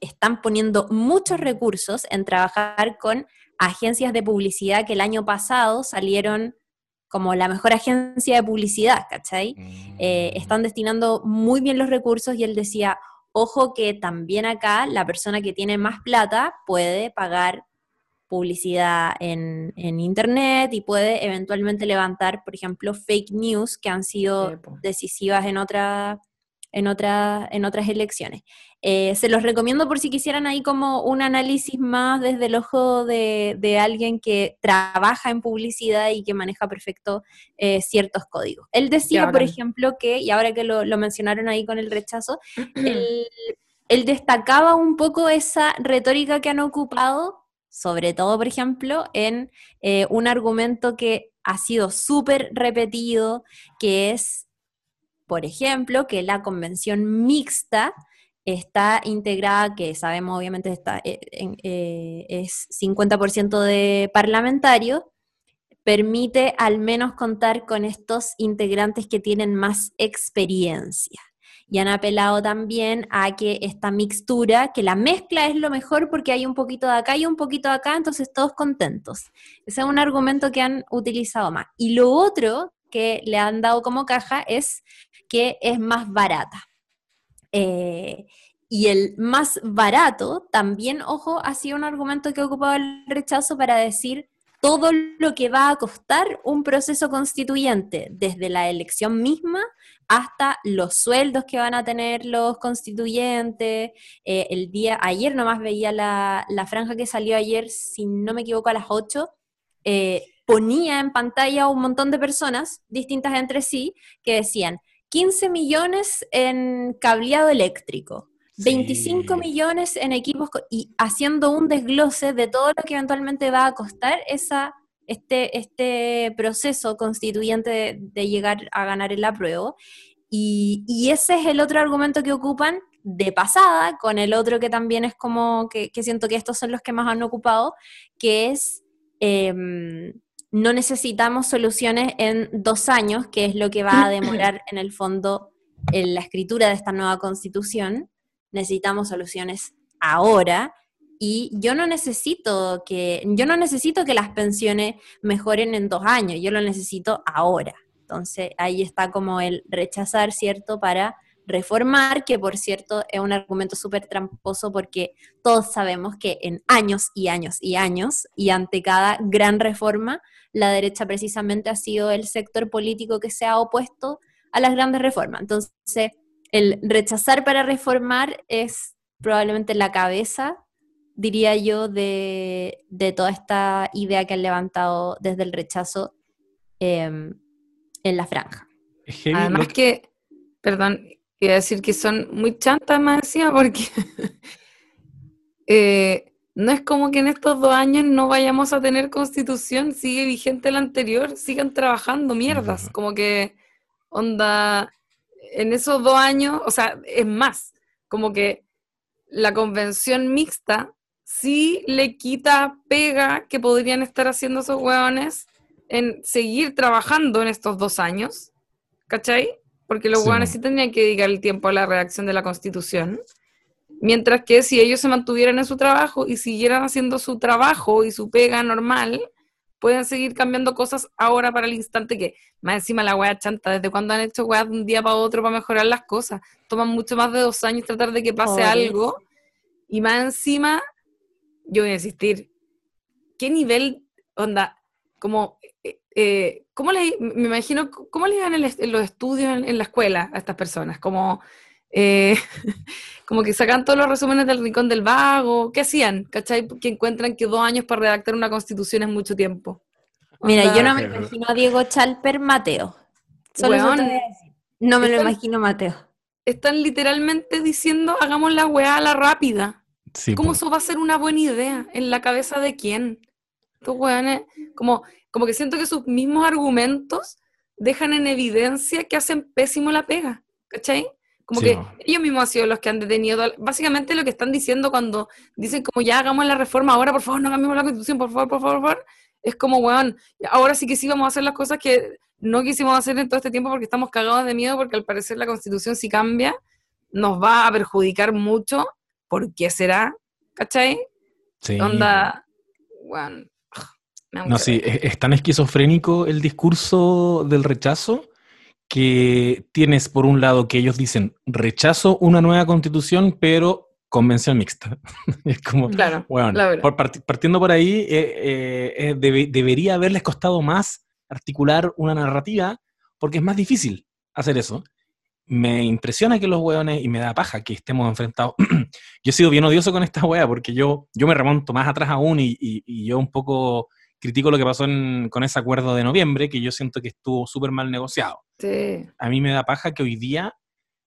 B: están poniendo muchos recursos en trabajar con agencias de publicidad que el año pasado salieron como la mejor agencia de publicidad, ¿cachai? Eh, mm. están destinando muy bien los recursos y él decía, ojo que también acá la persona que tiene más plata puede pagar publicidad en, Internet y puede eventualmente levantar, por ejemplo, fake news que han sido decisivas en, otra, en, otra, en otras elecciones. Eh, se los recomiendo por si quisieran ahí como un análisis más desde el ojo de, alguien que trabaja en publicidad y que maneja perfecto eh, ciertos códigos. Él decía, por ejemplo, que, y ahora que lo, mencionaron ahí con el rechazo, él destacaba un poco esa retórica que han ocupado sobre todo, por ejemplo, en eh, un argumento que ha sido súper repetido, que es, por ejemplo, que la convención mixta está integrada, que sabemos obviamente está, eh, eh, es 50% de parlamentarios, permite al menos contar con estos integrantes que tienen más experiencia y han apelado también a que esta mixtura, que la mezcla es lo mejor porque hay un poquito de acá y un poquito de acá, entonces todos contentos. Ese es un argumento que han utilizado más. Y lo otro que le han dado como caja es que es más barata. Eh, y el más barato también, ojo, ha sido un argumento que ha ocupado el rechazo para decir todo lo que va a costar un proceso constituyente, desde la elección misma hasta los sueldos que van a tener los constituyentes. Eh, el día, ayer nomás veía la, franja que salió ayer, si no me equivoco, a las 8, eh, ponía en pantalla un montón de personas distintas entre sí que decían 15 millones en cableado eléctrico. 25 millones en equipos y haciendo un desglose de todo lo que eventualmente va a costar esa, este, este proceso constituyente de, llegar a ganar el apruebo. Y, y, ese es el otro argumento que ocupan de pasada, con el otro que también es como que, siento que estos son los que más han ocupado, que es em, no necesitamos soluciones en dos años, que es lo que va a demorar en el fondo en la escritura de esta nueva constitución necesitamos soluciones ahora y yo no necesito que yo no necesito que las pensiones mejoren en dos años, yo lo necesito ahora. Entonces ahí está como el rechazar, ¿cierto? Para reformar, que por cierto es un argumento súper tramposo porque todos sabemos que en años y años y años y ante cada gran reforma, la derecha precisamente ha sido el sector político que se ha opuesto a las grandes reformas. Entonces, el rechazar para reformar es probablemente la cabeza diría yo, de, toda esta idea que han levantado desde el rechazo em, en la franja.
C: Además que, perdón, quiero decir que son muy chantas más encima porque eh, no es como que en estos dos años no vayamos a tener constitución, sigue vigente la anterior, sigan trabajando mierdas, como que onda, en esos dos años, o sea, es más, como que la convención mixta sí le quita pega que podrían estar haciendo esos hueones en seguir trabajando en estos dos años, ¿cachai? Porque los hueones sí tendrían que dedicar el tiempo a la redacción de la constitución. Mientras que si ellos se mantuvieran en su trabajo y siguieran haciendo su trabajo y su pega normal, pueden seguir cambiando cosas ahora para el instante que, más encima la wea chanta, desde cuando han hecho weas de un día para otro para mejorar las cosas. Toman mucho más de dos años tratar de que pase algo. Y más encima, yo voy a insistir, ¿qué nivel, onda, como, eh, eh ¿cómo le, me imagino, cómo le dan en, los estudios en, la escuela a estas personas? Como, eh, como que sacan todos los resúmenes del Rincón del Vago. ¿Qué hacían? ¿Cachai? Que encuentran que dos años para redactar una constitución es mucho tiempo.
B: Mira, yo no me imagino a Diego Chalper Mateo. Solo No me lo imagino Mateo.
C: Están literalmente diciendo, hagamos la weá a la rápida. ¿Cómo eso va a ser una buena idea? ¿En la cabeza de quién? Estos weones, como, como que siento que sus mismos argumentos dejan en evidencia que hacen pésimo la pega. ¿Cachai? Como que ellos mismos han sido los que han detenido, básicamente lo que están diciendo cuando dicen como ya hagamos la reforma ahora, por favor, no cambiemos la constitución, por favor, por favor, por favor. Es como, weón, ahora sí que sí vamos a hacer las cosas que no quisimos hacer en todo este tiempo porque estamos cagados de miedo, porque al parecer la constitución si cambia nos va a perjudicar mucho. ¿Por qué será? ¿Cachai? Sí. Onda, weón.
A: No, sí, es tan esquizofrénico el discurso del rechazo que tienes por un lado que ellos dicen rechazo una nueva constitución, pero convención mixta. es como, claro, bueno, partiendo por ahí, eh, eh, debería haberles costado más articular una narrativa, porque es más difícil hacer eso. Me impresiona que los hueones, y me da paja que estemos enfrentados. yo he sido bien odioso con esta hueá, porque yo, yo me remonto más atrás aún y, y yo un poco critico lo que pasó con ese acuerdo de noviembre, que yo siento que estuvo súper mal negociado. A mí me da paja que hoy día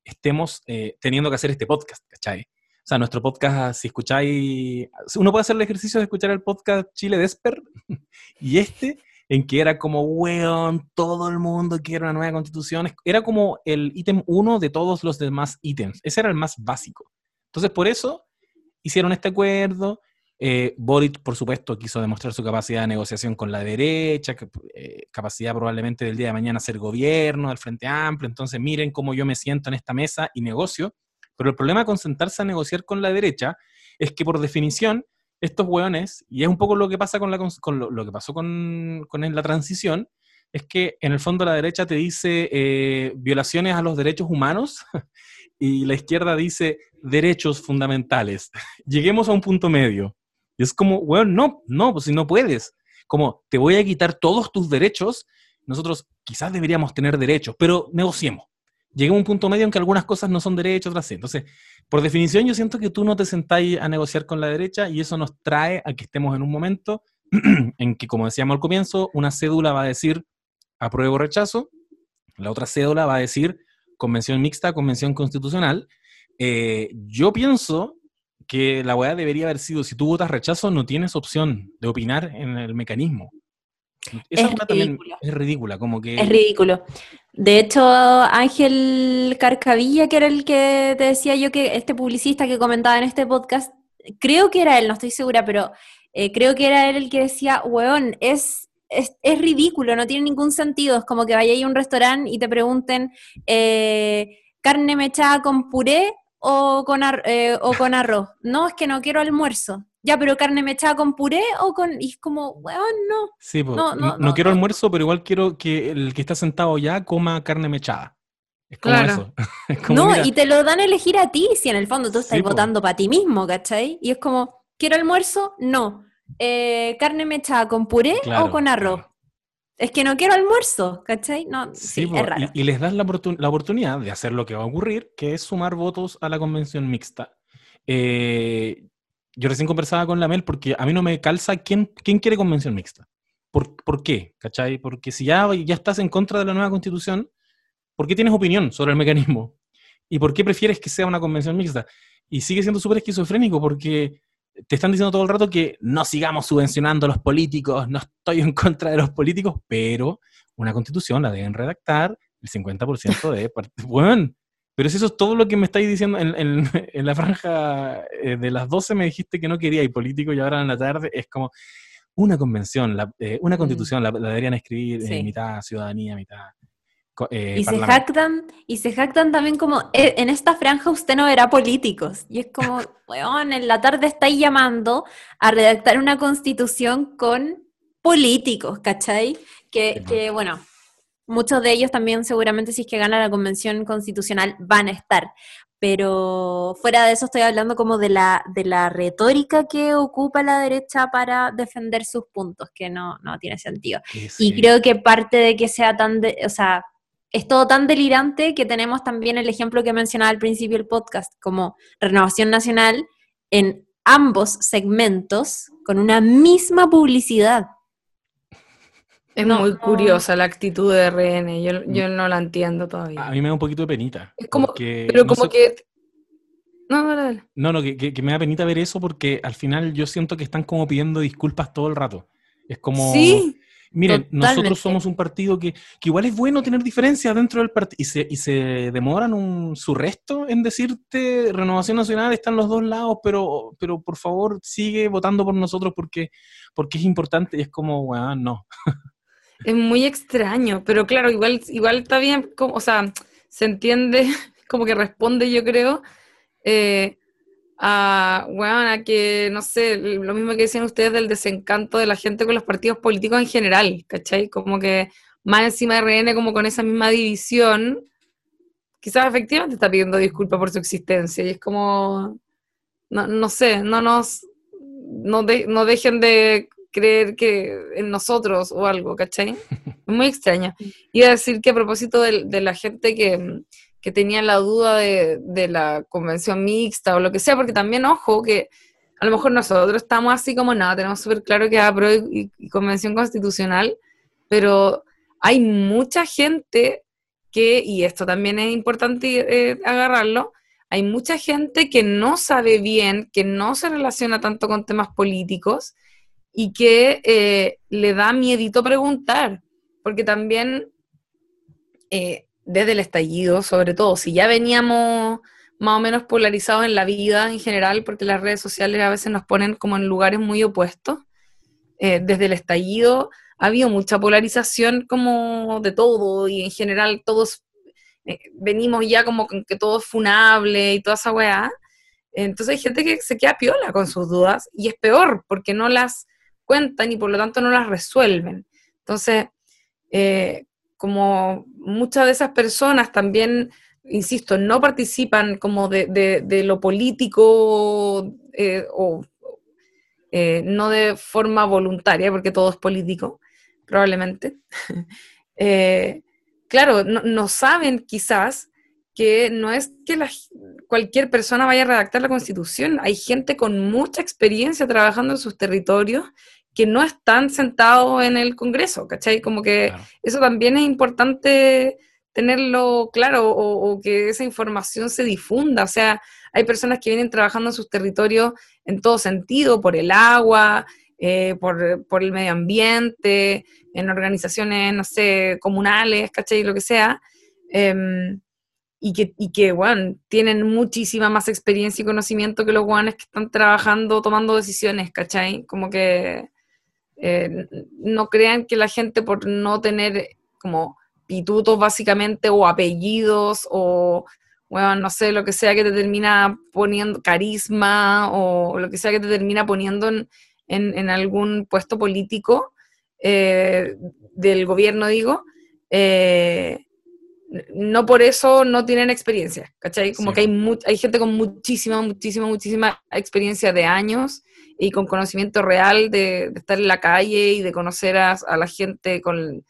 A: estemos eh, teniendo que hacer este podcast, ¿cachai? O sea, nuestro podcast, si escucháis, uno puede hacer el ejercicio de escuchar el podcast Chile Desper y este, en que era como, weón, todo el mundo quiere una nueva constitución, era como el ítem uno de todos los demás ítems, ese era el más básico. Entonces, por eso hicieron este acuerdo, eh, Boric, por supuesto, quiso demostrar su capacidad de negociación con la derecha, eh, capacidad probablemente del día de mañana ser gobierno, del Frente Amplio. Entonces, miren cómo yo me siento en esta mesa y negocio. Pero el problema con sentarse a negociar con la derecha es que, por definición, estos hueones, y es un poco lo que pasa con, lo, que pasó con, la transición, es que en el fondo la derecha te dice eh, violaciones a los derechos humanos y la izquierda dice derechos fundamentales. Lleguemos a un punto medio. Y es como, bueno, no, no, pues si no puedes. Como, te voy a quitar todos tus derechos. Nosotros quizás deberíamos tener derechos, pero negociemos. Lleguemos a un punto medio en que algunas cosas no son derechos, otras sí. Entonces, por definición, yo siento que tú no te sentáis a negociar con la derecha y eso nos trae a que estemos en un momento en que, como decíamos al comienzo, una cédula va a decir apruebo o rechazo, la otra cédula va a decir convención mixta, convención constitucional. Eh, yo pienso que la weá debería haber sido, si tú votas rechazo, no tienes opción de opinar en el mecanismo.
B: Esa es también
A: es ridícula, como que...
B: Es ridículo. De hecho, Ángel Carcavilla, que era el que te decía yo que este publicista que comentaba en este podcast, creo que era él, no estoy segura, pero eh, creo que era él el que decía, weón, es, es, ridículo, no tiene ningún sentido. Es como que vaya a un restaurante y te pregunten, eh, carne mechada con puré o con, eh, o con arroz. No, es que no quiero almuerzo. Ya, pero carne mechada con puré o con... Y es como, weón, no.
A: Sí, no, no, quiero almuerzo, pero igual quiero que el que está sentado ya coma carne mechada. Es como eso.
B: no, y te lo dan a elegir a ti, si en el fondo tú estás votando para ti mismo, ¿cachai? Y es como, ¿quiero almuerzo? No. Eh, ¿Carne mechada con puré o con arroz? Es que no quiero almuerzo, ¿cachai? No, sí, es raro.
A: Y, les das la, oportunidad de hacer lo que va a ocurrir, que es sumar votos a la convención mixta. Eh, yo recién conversaba con la Mel porque a mí no me calza quién, quién quiere convención mixta. ¿Por, ¿Por, qué? ¿Cachai? Porque si ya, ya estás en contra de la nueva constitución, ¿por qué tienes opinión sobre el mecanismo? ¿Y por qué prefieres que sea una convención mixta? Y sigue siendo súper esquizofrénico porque te están diciendo todo el rato que no sigamos subvencionando a los políticos, no estoy en contra de los políticos, pero una constitución la deben redactar el 50% de... bueno, pero si eso es todo lo que me estáis diciendo en, la franja eh, de las 12 me dijiste que no quería y político y ahora en la tarde es como una convención, eh, una mm. constitución, la, deberían escribir en mitad ciudadanía, mitad
B: eh, y, se jactan, y se jactan también como, eh, en esta franja usted no verá políticos. Y es como, weón, en la tarde estáis llamando a redactar una constitución con políticos, ¿cachai? Que, que, bueno, muchos de ellos también seguramente si es que gana la convención constitucional van a estar. Pero fuera de eso estoy hablando como de la, de la retórica que ocupa la derecha para defender sus puntos, que no, no tiene sentido. Y creo que parte de que sea tan, de, o sea, es todo tan delirante que tenemos también el ejemplo que mencionaba al principio del podcast, como Renovación Nacional en ambos segmentos con una misma publicidad.
C: Es muy curiosa la actitud de RN, yo, yo, no la entiendo todavía.
A: A mí me da un poquito de penita.
C: Es como, pero como que...
A: No, no, no, no que, que, me da penita ver eso porque al final yo siento que están como pidiendo disculpas todo el rato. Es como...
C: Sí,
A: Miren, nosotros somos un partido que, igual es bueno tener diferencias dentro del partido y se, y se demoran un, su resto en decirte Renovación Nacional está en los dos lados, pero, pero por favor sigue votando por nosotros porque, porque es importante. Y es como, bueno, no.
C: Es muy extraño, pero claro, igual, igual está bien, como, o sea, se entiende, como que responde, yo creo, eh, a, bueno, a que, no sé, lo mismo que decían ustedes del desencanto de la gente con los partidos políticos en general, ¿cachai? Como que más encima de RN, como con esa misma división, quizás efectivamente está pidiendo disculpas por su existencia y es como, no, no sé, no nos, no, no dejen de creer que en nosotros o algo, ¿cachai? Es muy extraño. Iba a decir que a propósito de la gente que que tenían la duda de, la convención mixta o lo que sea, porque también, ojo, que a lo mejor nosotros estamos así como nada, tenemos súper claro que hay pro y, convención constitucional, pero hay mucha gente que, y esto también es importante eh, agarrarlo, hay mucha gente que no sabe bien, que no se relaciona tanto con temas políticos y que eh, le da miedito preguntar, porque también eh, desde el estallido, sobre todo, si ya veníamos más o menos polarizados en la vida en general, porque las redes sociales a veces nos ponen como en lugares muy opuestos, eh, desde el estallido ha habido mucha polarización como de todo y en general todos eh, venimos ya como con que todo es funable y toda esa weá. Entonces hay gente que se queda piola con sus dudas y es peor porque no las cuentan y por lo tanto no las resuelven. Entonces, eh, como muchas de esas personas también, insisto, no participan como de, lo político eh, o eh, no de forma voluntaria, porque todo es político, probablemente. Eh, claro, no, saben quizás que no es que cualquier persona vaya a redactar la constitución, hay gente con mucha experiencia trabajando en sus territorios que no están sentados en el Congreso, ¿cachai? Como que eso también es importante tenerlo claro o, que esa información se difunda. O sea, hay personas que vienen trabajando en sus territorios en todo sentido, por el agua, eh, por, el medio ambiente, en organizaciones, no sé, comunales, ¿cachai? Lo que sea. Em, y que, y que, bueno, tienen muchísima más experiencia y conocimiento que los guanes que están trabajando, tomando decisiones, ¿cachai? Como que eh, no crean que la gente por no tener como pitutos básicamente o apellidos o, bueno, no sé, lo que sea que te termina poniendo carisma o lo que sea que te termina poniendo en, algún puesto político eh, del gobierno, digo, eh, no por eso no tienen experiencia, ¿cachai? Como que hay, hay gente con muchísima, muchísima, muchísima experiencia de años y con conocimiento real de, estar en la calle y de conocer a, la gente con,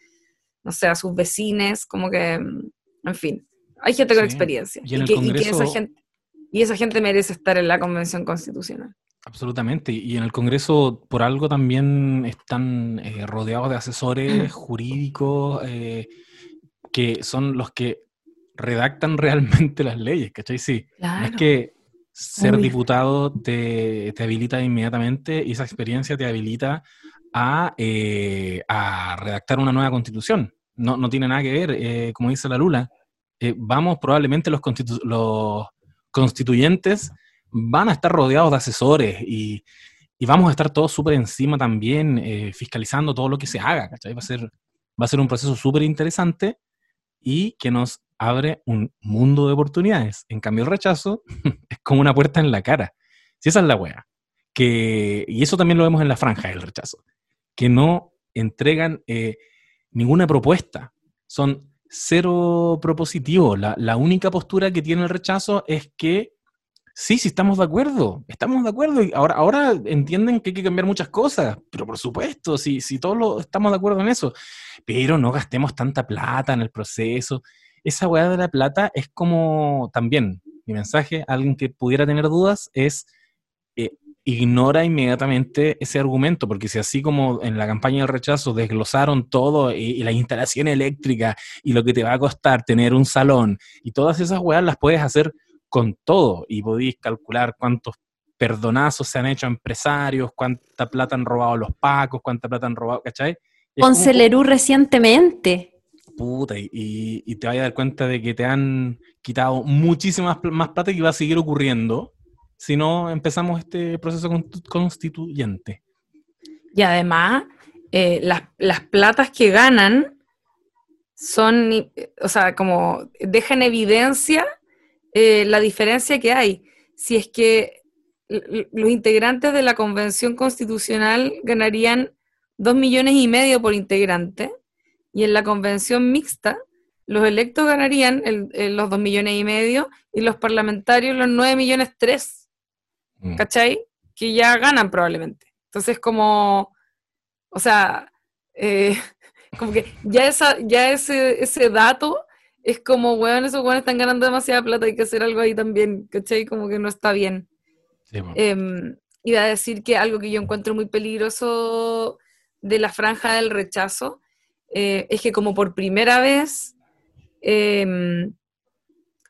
C: no sé, a sus vecines, como que, en fin, hay gente con experiencia. Y, esa gente, y esa gente merece estar en la Convención Constitucional.
A: Absolutamente. Y en el Congreso, por algo también están eh, rodeados de asesores jurídicos eh, que son los que redactan realmente las leyes, ¿cachai? Sí. No es que ser diputado te, habilita inmediatamente y esa experiencia te habilita a, eh, a redactar una nueva constitución. No, no, tiene nada que ver, como dice la Lula. vamos, probablemente los, los constituyentes van a estar rodeados de asesores y, vamos a estar todos súper encima también, eh, fiscalizando todo lo que se haga, ¿cachai? Va a ser, va a ser un proceso súper interesante y que nos abre un mundo de oportunidades. En cambio, el rechazo es como una puerta en la cara. Si esa es la wea. Que, y eso también lo vemos en la franja del rechazo. Que no entregan eh, ninguna propuesta. Son cero propositivos. La, la única postura que tiene el rechazo es que Sí, sí, estamos de acuerdo, estamos de acuerdo. Y ahora, ahora entienden que hay que cambiar muchas cosas, pero por supuesto, si, si todos lo, estamos de acuerdo en eso. Pero no gastemos tanta plata en el proceso. Esa weá de la plata es como también, mi mensaje a alguien que pudiera tener dudas es eh, ignora inmediatamente ese argumento, porque si así como en la campaña del rechazo desglosaron todo y, y, la instalación eléctrica y lo que te va a costar tener un salón y todas esas weas las puedes hacer con todo y podéis calcular cuántos perdonazos se han hecho a empresarios, cuánta plata han robado los pacos, cuánta plata han robado, ¿cachai?
B: Con Celerú recientemente.
A: Puta, y, te vas a dar cuenta de que te han quitado muchísimas más plata y va a seguir ocurriendo si no empezamos este proceso constituyente.
C: Y además, eh, las, las platas que ganan son, o sea, como dejan evidencia eh, la diferencia que hay. Si es que los integrantes de la Convención Constitucional ganarían dos millones y medio por integrante, y en la Convención Mixta los electos ganarían los dos millones y medio y los parlamentarios los nueve millones tres. Mm. ¿Cachai? Que ya ganan probablemente. Entonces, como, o sea, eh, como que ya, esa, ya ese, ese dato es como, weón, esos weones están ganando demasiada plata, hay que hacer algo ahí también, ¿cachai? Como que no está bien. Em, iba a decir que algo que yo encuentro muy peligroso de la franja del rechazo eh, es que como por primera vez em,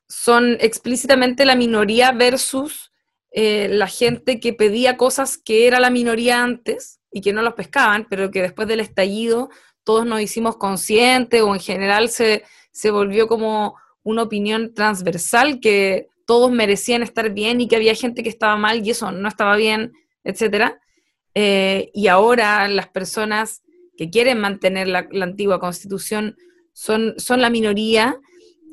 C: son explícitamente la minoría versus eh, la gente que pedía cosas que era la minoría antes y que no los pescaban, pero que después del estallido todos nos hicimos conscientes o en general se, se volvió como una opinión transversal que todos merecían estar bien y que había gente que estaba mal y eso no estaba bien, etc. Eh, y ahora las personas que quieren mantener la, antigua constitución son, son la minoría.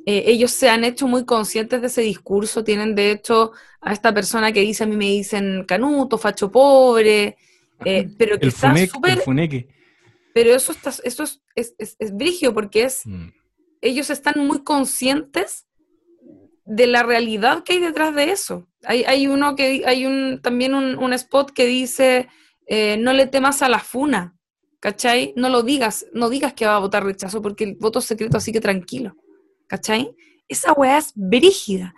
C: Eh, ellos se han hecho muy conscientes de ese discurso, tienen de hecho a esta persona que dice, a mí me dicen canuto, facho pobre, eh, pero que está súper... Pero eso, está, eso es, es, es, brigio porque es... Mm ellos están muy conscientes de la realidad que hay detrás de eso. Hay, uno que hay un también un, spot que dice eh, no le temas a la funa, ¿cachai? No lo digas, no digas que va a votar rechazo porque el voto es secreto, así que tranquilo, ¿cachai? Esa weá es brígida.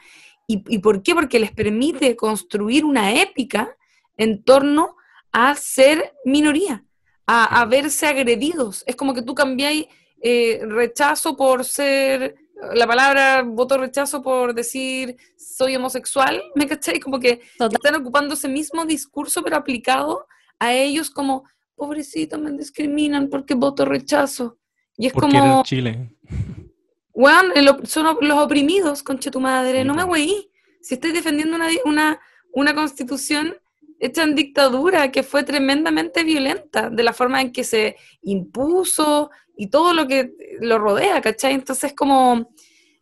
C: ¿Y, ¿Y por qué? Porque les permite construir una épica en torno a ser minoría, a, a verse agredidos. Es como que tú cambiáis eh, rechazo por ser, la palabra voto rechazo por decir soy homosexual, ¿me caché? Como que están ocupando ese mismo discurso, pero aplicado a ellos como, pobrecito, me discriminan porque voto rechazo. Y es como...
A: Chile.
C: Bueno, son los oprimidos, conche tu madre, no me güey. Si estoy defendiendo una, una, una constitución hecha en dictadura que fue tremendamente violenta, de la forma en que se impuso y todo lo que lo rodea, ¿cachai? Entonces como,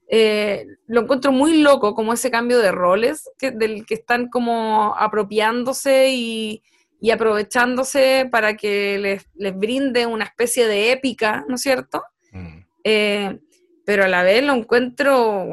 C: eh, lo encuentro muy loco, como ese cambio de roles que, del que están como apropiándose y, y aprovechándose para que les, les, brinde una especie de épica, ¿no es cierto? Mm. Eh, pero a la vez lo encuentro,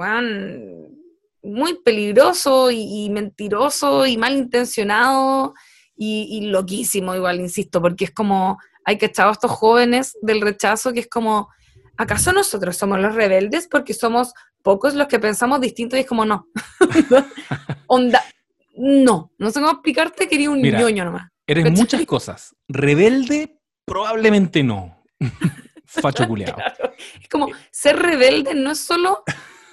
C: muy peligroso y, mentiroso y malintencionado y, y loquísimo igual, insisto, porque es como hay que echar a estos jóvenes del rechazo que es como, ¿acaso nosotros somos los rebeldes porque somos pocos los que pensamos distinto y es como no? Onda, no, no sé cómo explicarte, quería un ñoño nomás.
A: Eres muchas cosas. Rebelde, probablemente no. Facho culeado.
C: Es como, ser rebelde no es solo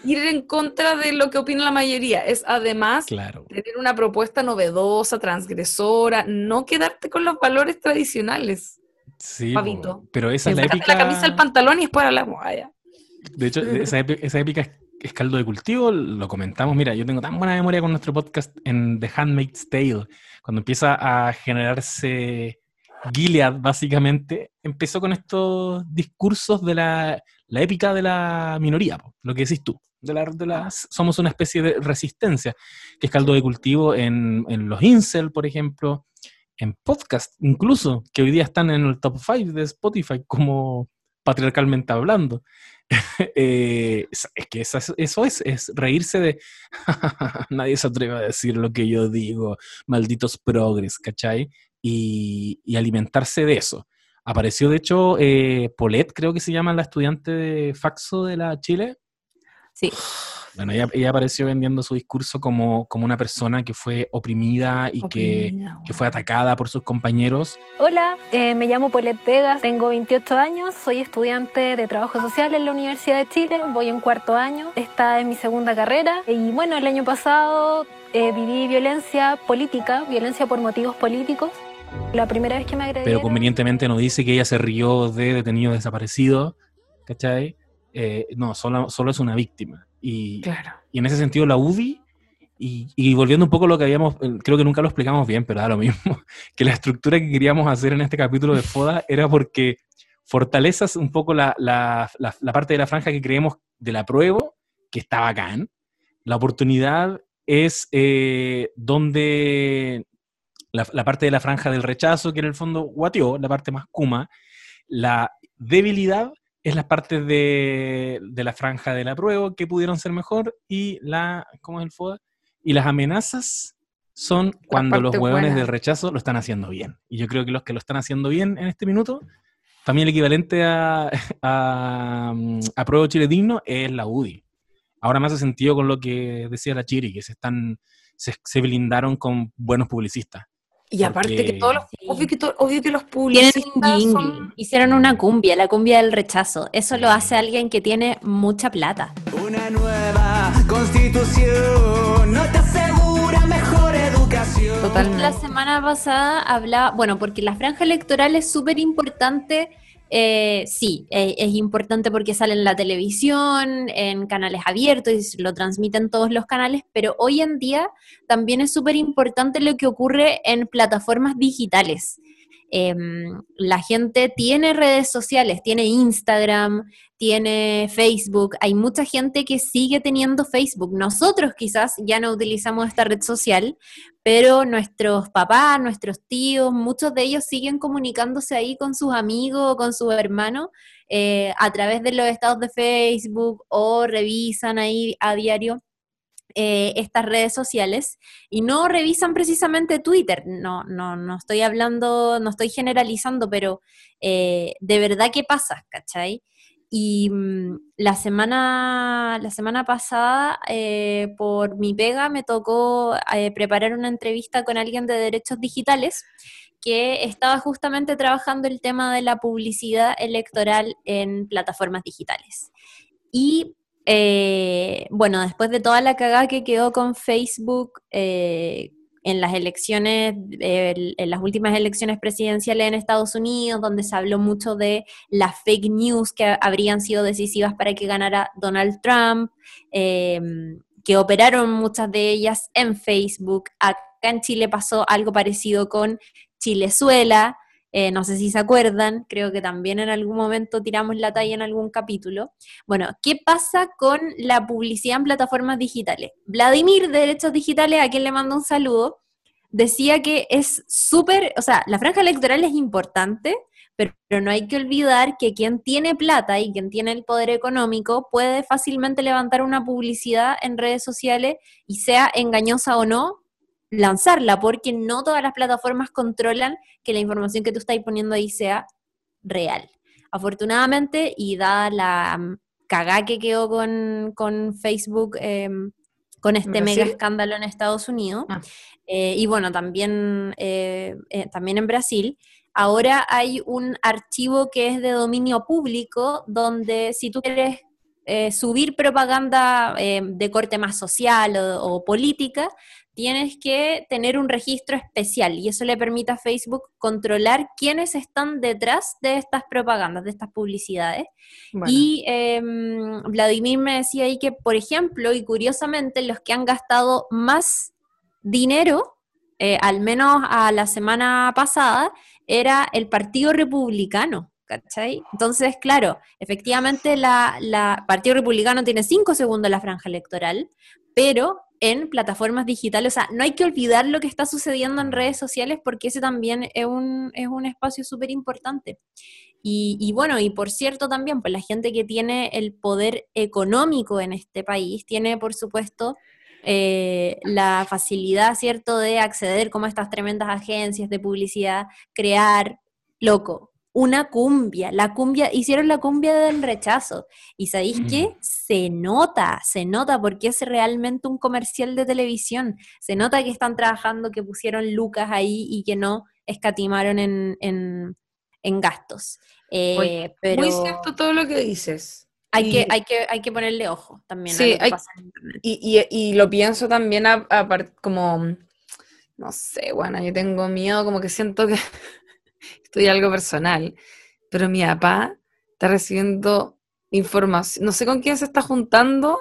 C: ir en contra de lo que opina la mayoría, es además
A: claro.
C: tener una propuesta novedosa, transgresora, no quedarte con los valores tradicionales.
A: Sí, pero esa es la épica...
C: la camisa, el pantalón y después hablamos allá.
A: De hecho, esa, esa épica es caldo de cultivo, lo comentamos. Mira, yo tengo tan buena memoria con nuestro podcast en The Handmaid's Tale, cuando empieza a generarse Gilead, básicamente, empezó con estos discursos de la, épica de la minoría, lo que decís tú. De la, de las, somos una especie de resistencia, que es caldo de cultivo en, en los incel, por ejemplo, en podcast, incluso, que hoy día están en el top 5 de Spotify como patriarcalmente hablando. Eh, es que eso, es, es reírse de nadie se atreve a decir lo que yo digo, malditos progres, ¿cachai? Y, alimentarse de eso. Apareció, de hecho, eh, Paulette, creo que se llama la estudiante de Faxo de la Chile.
B: Sí.
A: Bueno, ella, apareció vendiendo su discurso como, como una persona que fue oprimida y que, fue atacada por sus compañeros.
H: Hola, eh, me llamo Paulette Vegas, tengo 28 años, soy estudiante de Trabajo Social en la Universidad de Chile, voy en cuarto año, esta es mi segunda carrera y bueno, el año pasado eh, viví violencia política, violencia por motivos políticos. La primera vez que me agredieron...
A: Pero convenientemente no dice que ella se rió de detenido desaparecido, ¿cachai? Eh, no, solo, solo es una víctima. Y, y en ese sentido la UDI, y, volviendo un poco a lo que habíamos, creo que nunca lo explicamos bien, pero da lo mismo, que la estructura que queríamos hacer en este capítulo de FODA era porque fortalezas un poco la, la, la, parte de la franja que creemos de la prueba, que está bacán. La oportunidad es eh, donde la, parte de la franja del rechazo, que en el fondo guateó, la parte más kuma. La debilidad es la parte de, la franja de la prueba que pudieron ser mejor y la, ¿cómo es el FODA? Y las amenazas son cuando los hueones del rechazo lo están haciendo bien. Y yo creo que los que lo están haciendo bien en este minuto, también el equivalente a, a, a Prueba Chile Digno es la UDI. Ahora me hace sentido con lo que decía la Chiri, que se están se blindaron con buenos publicistas.
C: Y aparte que todos los, obvio que, obvio que los publicistas
B: hicieron una cumbia, la cumbia del rechazo. Eso lo hace alguien que tiene mucha plata.
I: Una nueva constitución no te asegura mejor educación.
B: Totalmente. La semana pasada hablaba, bueno, porque la franja electoral es súper importante eh, sí, eh, es importante porque sale en la televisión, en canales abiertos y lo transmiten todos los canales, pero hoy en día también es súper importante lo que ocurre en plataformas digitales. Em, la gente tiene redes sociales, tiene Instagram, tiene Facebook, hay mucha gente que sigue teniendo Facebook. Nosotros quizás ya no utilizamos esta red social, pero nuestros papás, nuestros tíos, muchos de ellos siguen comunicándose ahí con sus amigos, con sus hermanos, eh, a través de los estados de Facebook o revisan ahí a diario eh, estas redes sociales y no revisan precisamente Twitter. No, no, no estoy hablando, no estoy generalizando, pero eh, de verdad qué pasa, ¿cachai? Y mm, la, semana, la semana pasada, eh, por mi pega, me tocó preparar una entrevista con alguien de derechos digitales que estaba justamente trabajando el tema de la publicidad electoral en plataformas digitales. Y eh, bueno, después de toda la cagada que quedó con Facebook eh, en las elecciones, en las últimas elecciones presidenciales en Estados Unidos, donde se habló mucho de las fake news que habrían sido decisivas para que ganara Donald Trump, em, que operaron muchas de ellas en Facebook. Acá en Chile pasó algo parecido con Chilezuela, eh, no sé si se acuerdan, creo que también en algún momento tiramos la talla en algún capítulo. Bueno, ¿qué pasa con la publicidad en plataformas digitales? Vladimir de Derechos Digitales, a quien le mando un saludo, decía que es súper, o sea, la franja electoral es importante, pero, no hay que olvidar que quien tiene plata y quien tiene el poder económico puede fácilmente levantar una publicidad en redes sociales y sea engañosa o no, lanzarla, porque no todas las plataformas controlan que la información que tú estás poniendo ahí sea real. Afortunadamente, y dada la mm, cagá que quedó con, Facebook em, con este
C: ¿Brasil?
B: mega escándalo en Estados Unidos.
C: Ah.
B: Eh, y bueno, también, eh, eh, también en Brasil. Ahora hay un archivo que es de dominio público donde si tú quieres eh, subir propaganda eh, de corte más social o, o política, tienes que tener un registro especial y eso le permite a Facebook controlar quiénes están detrás de estas propagandas, de estas publicidades.
C: Bueno,
B: Y em, Vladimir me decía ahí que, por ejemplo, y curiosamente, los que han gastado más dinero, eh, al menos a la semana pasada, era el Partido Republicano. ¿Cachai? Entonces, claro, efectivamente la, la Partido Republicano tiene cinco segundos la franja electoral, pero en plataformas digitales, o sea, no hay que olvidar lo que está sucediendo en redes sociales porque ese también es un, es un espacio súper importante. Y, bueno, y por cierto también, pues la gente que tiene el poder económico en este país tiene, por supuesto, eh, la facilidad, ¿cierto?, de acceder como a estas tremendas agencias de publicidad, crear, loco, una cumbia, la cumbia, hicieron la cumbia del rechazo. Y sabéis qué? Se nota, se nota porque es realmente un comercial de televisión. Se nota que están trabajando, que pusieron lucas ahí y que no escatimaron en, en- en gastos. Eh,
C: Oye,
B: pero
C: Muy cierto todo lo que dices.
B: hay,
C: y-
B: que, hay, que, hay que ponerle ojo también a
C: Sí,
B: lo que
C: hay-
B: pasa en internet.
C: Y, y- y lo pienso también a, a como, no sé, bueno, yo tengo miedo, como que siento que estoy algo personal, pero mi papá está recibiendo información, no sé con quién se está juntando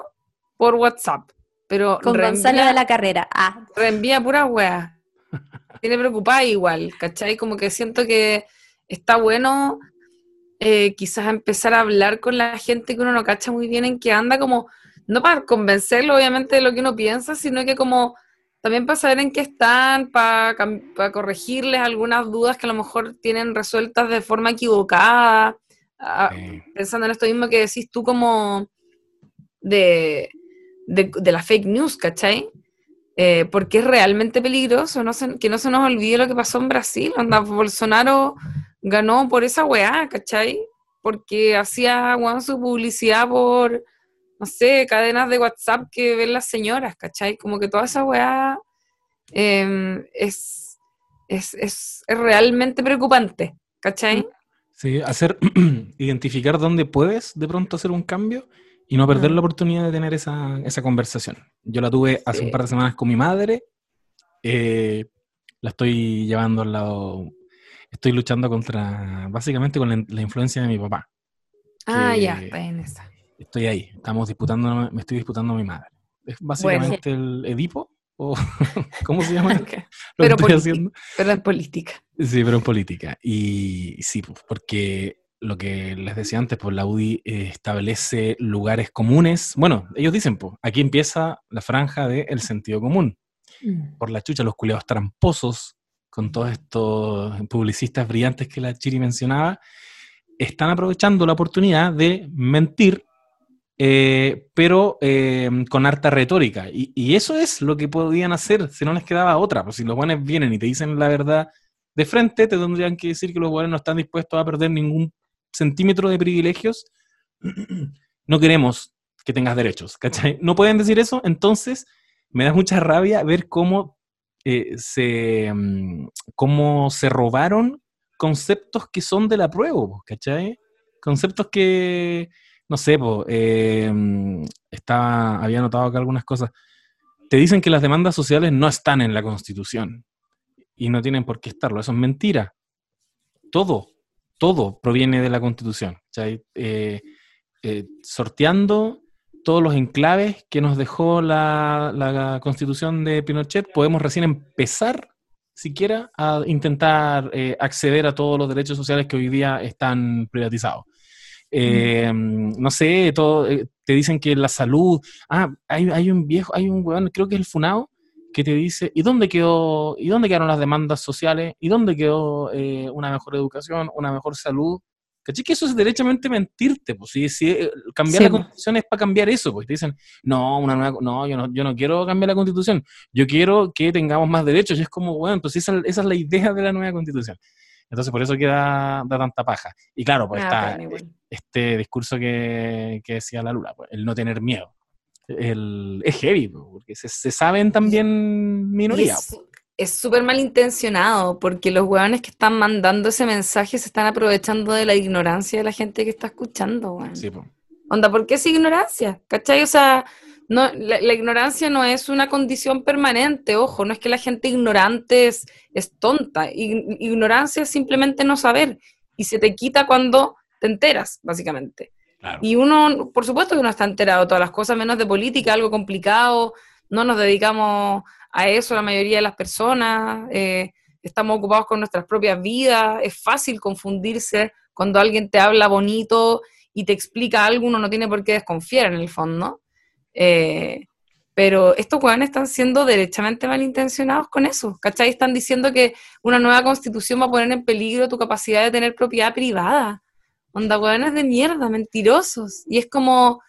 C: por WhatsApp, pero
B: Con Gonzalo
C: reenvía-
B: de la Carrera. Ah,
C: reenvía pura wea. Tiene preocupada igual, ¿cachai? Como que siento que está bueno eh, quizás empezar a hablar con la gente que uno no cacha muy bien en qué anda, como, no para convencerlo obviamente de lo que uno piensa, sino que como también para saber en qué están, para, corregirles algunas dudas que a lo mejor tienen resueltas de forma equivocada, pensando en esto mismo que decís tú como de, de, de la fake news, ¿cachai? Eh, porque es realmente peligroso, no se- que no se nos olvide lo que pasó en Brasil, onda, Bolsonaro ganó por esa weá, ¿cachai? Porque hacía weón, su publicidad por, no sé, cadenas de WhatsApp que ven las señoras, ¿cachai? Como que toda esa weá em, es, es, es, es realmente preocupante, ¿cachai?
A: Sí, hacer, identificar dónde puedes de pronto hacer un cambio y no perder
C: Mm.
A: la oportunidad de tener esa, esa conversación. Yo la tuve hace un par de semanas con mi madre, eh, la estoy llevando al lado, estoy luchando contra, básicamente con la, la influencia de mi papá.
C: Ah,
A: que-
C: ya, está en esa.
A: Estoy ahí, estamos disputando, me estoy disputando a mi madre. Es básicamente el Edipo, o ¿cómo se llama? Que
C: Pero
A: estoy
C: politi-
A: haciendo.
C: Pero en política.
A: Sí, pero en política. Y sí, pues, porque lo que les decía antes, pues la UDI eh, establece lugares comunes. Bueno, ellos dicen, pues, aquí empieza la franja del sentido común. Por la chucha, los culeados tramposos, con todos estos publicistas brillantes que la Chiri mencionaba, están aprovechando la oportunidad de mentir, eh, pero eh, con harta retórica. Y, eso es lo que podían hacer si no les quedaba otra. Pues si los buenos vienen y te dicen la verdad de frente, te tendrían que decir que los buenos no están dispuestos a perder ningún centímetro de privilegios. no queremos que tengas derechos, ¿cachai? No pueden decir eso, entonces me da mucha rabia ver cómo, eh, se, mm, cómo se robaron conceptos que son de la prueba, ¿cachai? Conceptos que, no sé, estaba, había notado acá algunas cosas. Te dicen que las demandas sociales no están en la Constitución y no tienen por qué estarlo. Eso es mentira. Todo, todo proviene de la Constitución. Eh, eh, sorteando todos los enclaves que nos dejó la, la Constitución de Pinochet, podemos recién empezar siquiera a intentar eh, acceder a todos los derechos sociales que hoy día están privatizados. Eh, No sé, todo, eh, te dicen que la salud, ah, hay, hay un viejo, hay un weón, creo que es el Funao, que te dice, ¿y dónde quedó, y dónde quedaron las demandas sociales? ¿Y dónde quedó eh, una mejor educación, una mejor salud? ¿Cachai? Que eso es derechamente mentirte, pues si, si eh, cambiar
C: Sí,
A: la constitución es para cambiar eso, pues te dicen, no, una nueva, no, yo no, yo no quiero cambiar la constitución, yo quiero que tengamos más derechos, y es como, bueno, pues esa, esa es la idea de la nueva constitución. Entonces por eso queda da tanta paja. Y claro, pues
C: Ah,
A: está
C: bueno, igual.
A: este discurso que, que decía la Lula, pues, el no tener miedo. El, es heavy, pues, porque que se, se saben también minoría.
C: Es súper malintencionado porque los hueones que están mandando ese mensaje se están aprovechando de la ignorancia de la gente que está escuchando, weón.
A: Sí, po.
C: Onda, ¿por qué es ignorancia? ¿Cachai? O sea, no, la, la ignorancia no es una condición permanente, ojo, no es que la gente ignorante es, es tonta. Ig- ignorancia es simplemente no saber y se te quita cuando te enteras, básicamente.
A: Claro.
C: Y uno, por supuesto que no está enterado de todas las cosas, menos de política, algo complicado, no nos dedicamos a eso la mayoría de las personas, eh, estamos ocupados con nuestras propias vidas, es fácil confundirse cuando alguien te habla bonito y te explica algo, uno no tiene por qué desconfiar en el fondo. Eh, pero estos weones están siendo derechamente malintencionados con eso, ¿cachai? Están diciendo que una nueva constitución va a poner en peligro tu capacidad de tener propiedad privada. Onda, weones de mierda, mentirosos. Y es como,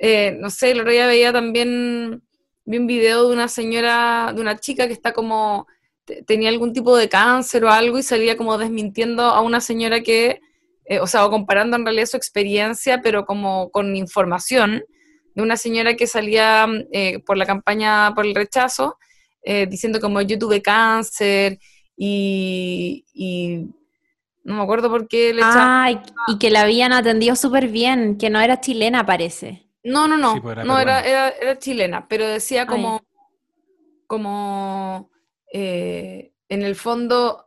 C: eh, no sé, el otro día veía también, vi un video de una señora, de una chica que está como, te- tenía algún tipo de cáncer o algo y salía como desmintiendo a una señora que, eh, o sea, o comparando en realidad su experiencia, pero como con información de una señora que salía eh, por la campaña por el rechazo, eh, diciendo como yo tuve cáncer y, y no me acuerdo por qué le
B: Ay, y que la habían atendido súper bien, que no era chilena, parece.
C: No, no, no,
A: Sí, pues era
C: no era, era, era chilena, pero decía
B: Ah,
C: como, como eh, en el fondo,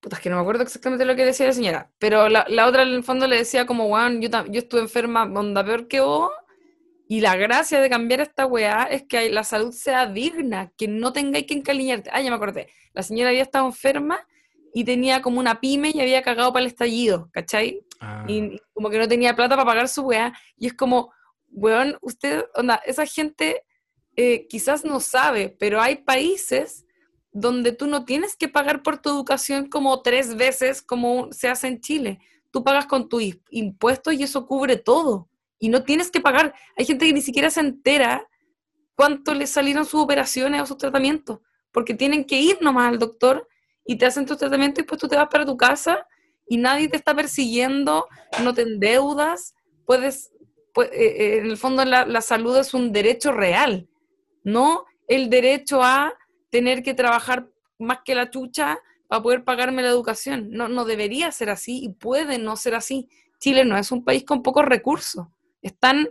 C: puta, es que no me acuerdo exactamente lo que decía la señora, pero la, la otra en el fondo le decía como, weón, yo, tam- yo estuve enferma, onda peor que vos, y la gracia de cambiar esta weá es que la salud sea digna, que no tengáis que encaliñarte. Ah, ya me acordé, la señora había estado enferma y tenía como una pyme y había cagado para el estallido, ¿cachai?
A: Ah,
C: y como que no tenía plata para pagar su weá, y es como, weón, usted, onda, esa gente eh, quizás no sabe, pero hay países donde tú no tienes que pagar por tu educación como tres veces como se hace en Chile. Tú pagas con tus impuestos y eso cubre todo. Y no tienes que pagar. Hay gente que ni siquiera se entera cuánto le salieron sus operaciones o sus tratamientos, porque tienen que ir nomás al doctor y te hacen tus tratamientos y después tú te vas para tu casa y nadie te está persiguiendo, no te endeudas, puedes, pu- eh, en el fondo la, la salud es un derecho real, no el derecho a tener que trabajar más que la chucha para poder pagarme la educación. No, no debería ser así y puede no ser así. Chile no es un país con pocos recursos, están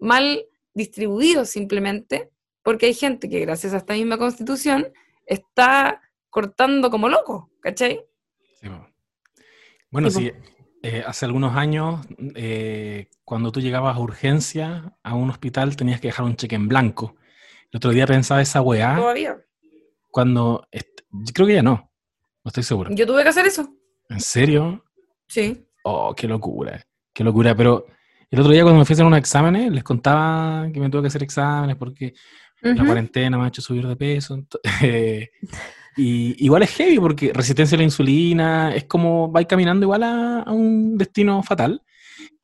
C: mal distribuidos simplemente porque hay gente que gracias a esta misma constitución está cortando como loco, ¿cachai?
A: sí. Bueno,
C: Sí,
A: eh, hace algunos años, eh, cuando tú llegabas a urgencia a un hospital, tenías que dejar un cheque en blanco. El otro día pensaba esa weá
C: Todavía.
A: cuando. yo creo que ya no, no estoy seguro.
C: Yo tuve que hacer eso.
A: ¿En serio?
C: Sí.
A: Oh, qué locura, qué locura. Pero el otro día cuando me fui a hacer unos exámenes, les contaba que me tuve que hacer exámenes porque la
B: Ujú.
A: cuarentena me ha hecho subir de peso. y igual es heavy porque resistencia a la insulina, es como vais caminando igual a, a un destino fatal.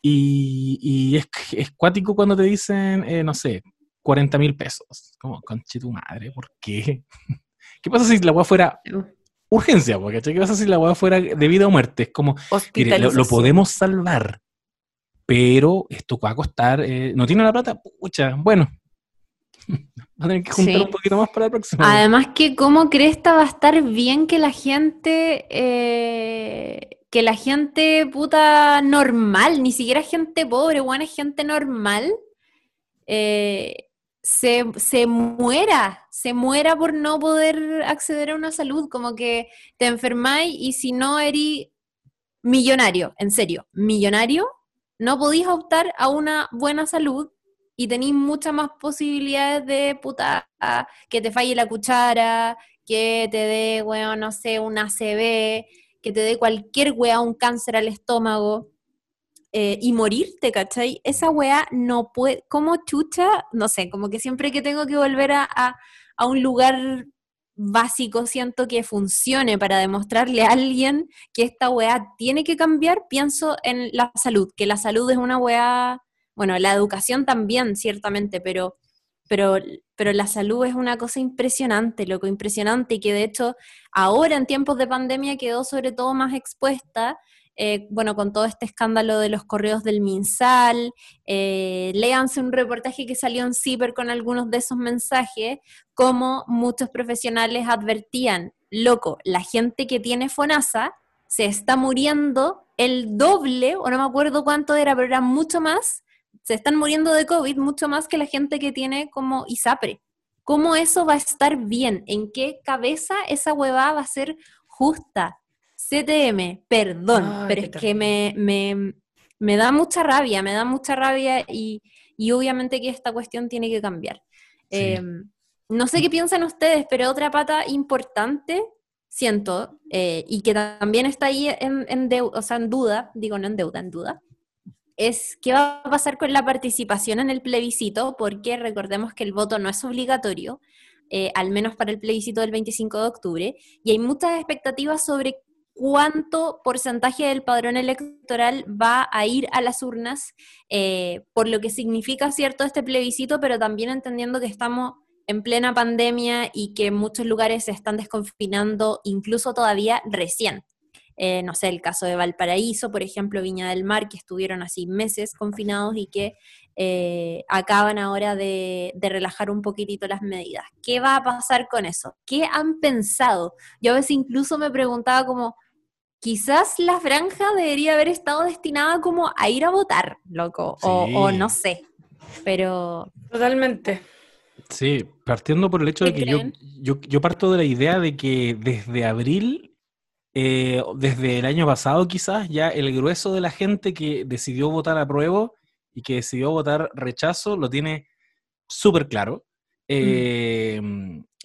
A: Y, y es, es cuático cuando te dicen, eh, no sé, 40 mil pesos. Como, conche tu madre, ¿por qué? ¿Qué pasa si la weá fuera urgencia? po, ¿cachai? ¿Qué pasa si la weá fuera de vida o muerte? Es como, Mire, lo, lo podemos salvar, pero esto va a costar. eh, ¿No tiene la plata? Pucha, bueno. Va a tener que juntar
B: Sí.
A: un poquito más para la próxima.
B: Además que como cresta va a estar bien que la gente, eh, que la gente puta normal, ni siquiera gente pobre, bueno, es gente normal, eh, se, se muera, se muera por no poder acceder a una salud, como que te enfermáis y si no eres millonario, en serio, millonario, no podéis optar a una buena salud y tenéis muchas más posibilidades de puta que te falle la cuchara, que te dé, weón, no sé, un ACV, que te dé cualquier weá, un cáncer al estómago, eh, y morirte, ¿cachai? Esa weá no puede, como chucha, no sé, como que siempre que tengo que volver a- a un lugar básico, siento que funcione para demostrarle a alguien que esta weá tiene que cambiar, pienso en la salud, que la salud es una weá, bueno, la educación también, ciertamente, pero pero, pero la salud es una cosa impresionante, loco, impresionante, y que de hecho ahora en tiempos de pandemia quedó sobre todo más expuesta, eh, bueno, con todo este escándalo de los correos del MinSal, eh, léanse un reportaje que salió en CIPER con algunos de esos mensajes, como muchos profesionales advertían, loco, la gente que tiene FONASA se está muriendo el doble, o no me acuerdo cuánto era, pero era mucho más, se están muriendo de COVID mucho más que la gente que tiene como ISAPRE. ¿Cómo eso va a estar bien? ¿En qué cabeza esa huevada va a ser justa? CTM, perdón, pero es que me, me, da mucha rabia, me da mucha rabia y, obviamente que esta cuestión tiene que cambiar. Em, no sé qué piensan ustedes, pero otra pata importante, siento, eh, y que también está ahí en, en, en duda, digo no en deuda, en duda, es qué va a pasar con la participación en el plebiscito, porque recordemos que el voto no es obligatorio, eh, al menos para el plebiscito del 25 de octubre, y hay muchas expectativas sobre cuánto porcentaje del padrón electoral va a ir a las urnas, eh, por lo que significa cierto este plebiscito, pero también entendiendo que estamos en plena pandemia y que muchos lugares se están desconfinando incluso todavía recién. Eh, no sé, el caso de Valparaíso, por ejemplo, Viña del Mar, que estuvieron así meses confinados y que eh, acaban ahora de, relajar un poquitito las medidas. ¿Qué va a pasar con eso? ¿Qué han pensado? Yo a veces incluso me preguntaba como, quizás la franja debería haber estado destinada como a ir a votar, loco, o, no sé, pero...
C: Totalmente.
A: Sí, partiendo por el hecho de que yo, yo, yo, parto de la idea de que desde abril eh, desde el año pasado quizás ya el grueso de la gente que decidió votar a prueba y que decidió votar rechazo lo tiene súper claro. Eh,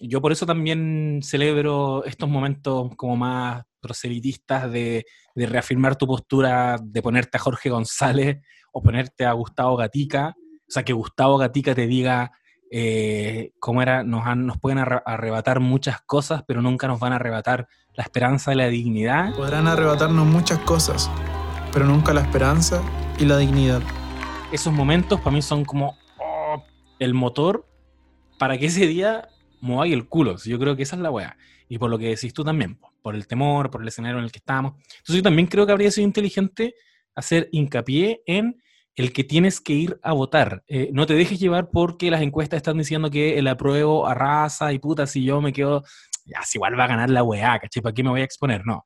A: yo por eso también celebro estos momentos como más proselitistas de, de, reafirmar tu postura, de ponerte a Jorge González o ponerte a Gustavo Gatica. O sea, que Gustavo Gatica te diga, eh, cómo era, nos, nos pueden arrebatar muchas cosas, pero nunca nos van a arrebatar la esperanza y la dignidad.
J: Podrán arrebatarnos muchas cosas, pero nunca la esperanza y la dignidad.
A: Esos momentos para mí son como oh, el motor para que ese día mueva el culo. Yo creo que esa es la weá. Y por lo que decís tú también, por el temor, por el escenario en el que estamos. Entonces yo también creo que habría sido inteligente hacer hincapié en el que tienes que ir a votar. Eh, no te dejes llevar porque las encuestas están diciendo que el apruebo arrasa y puta, si yo me quedo, ya, si igual va a ganar la weá, ¿cachai? ¿Para qué me voy a exponer? No.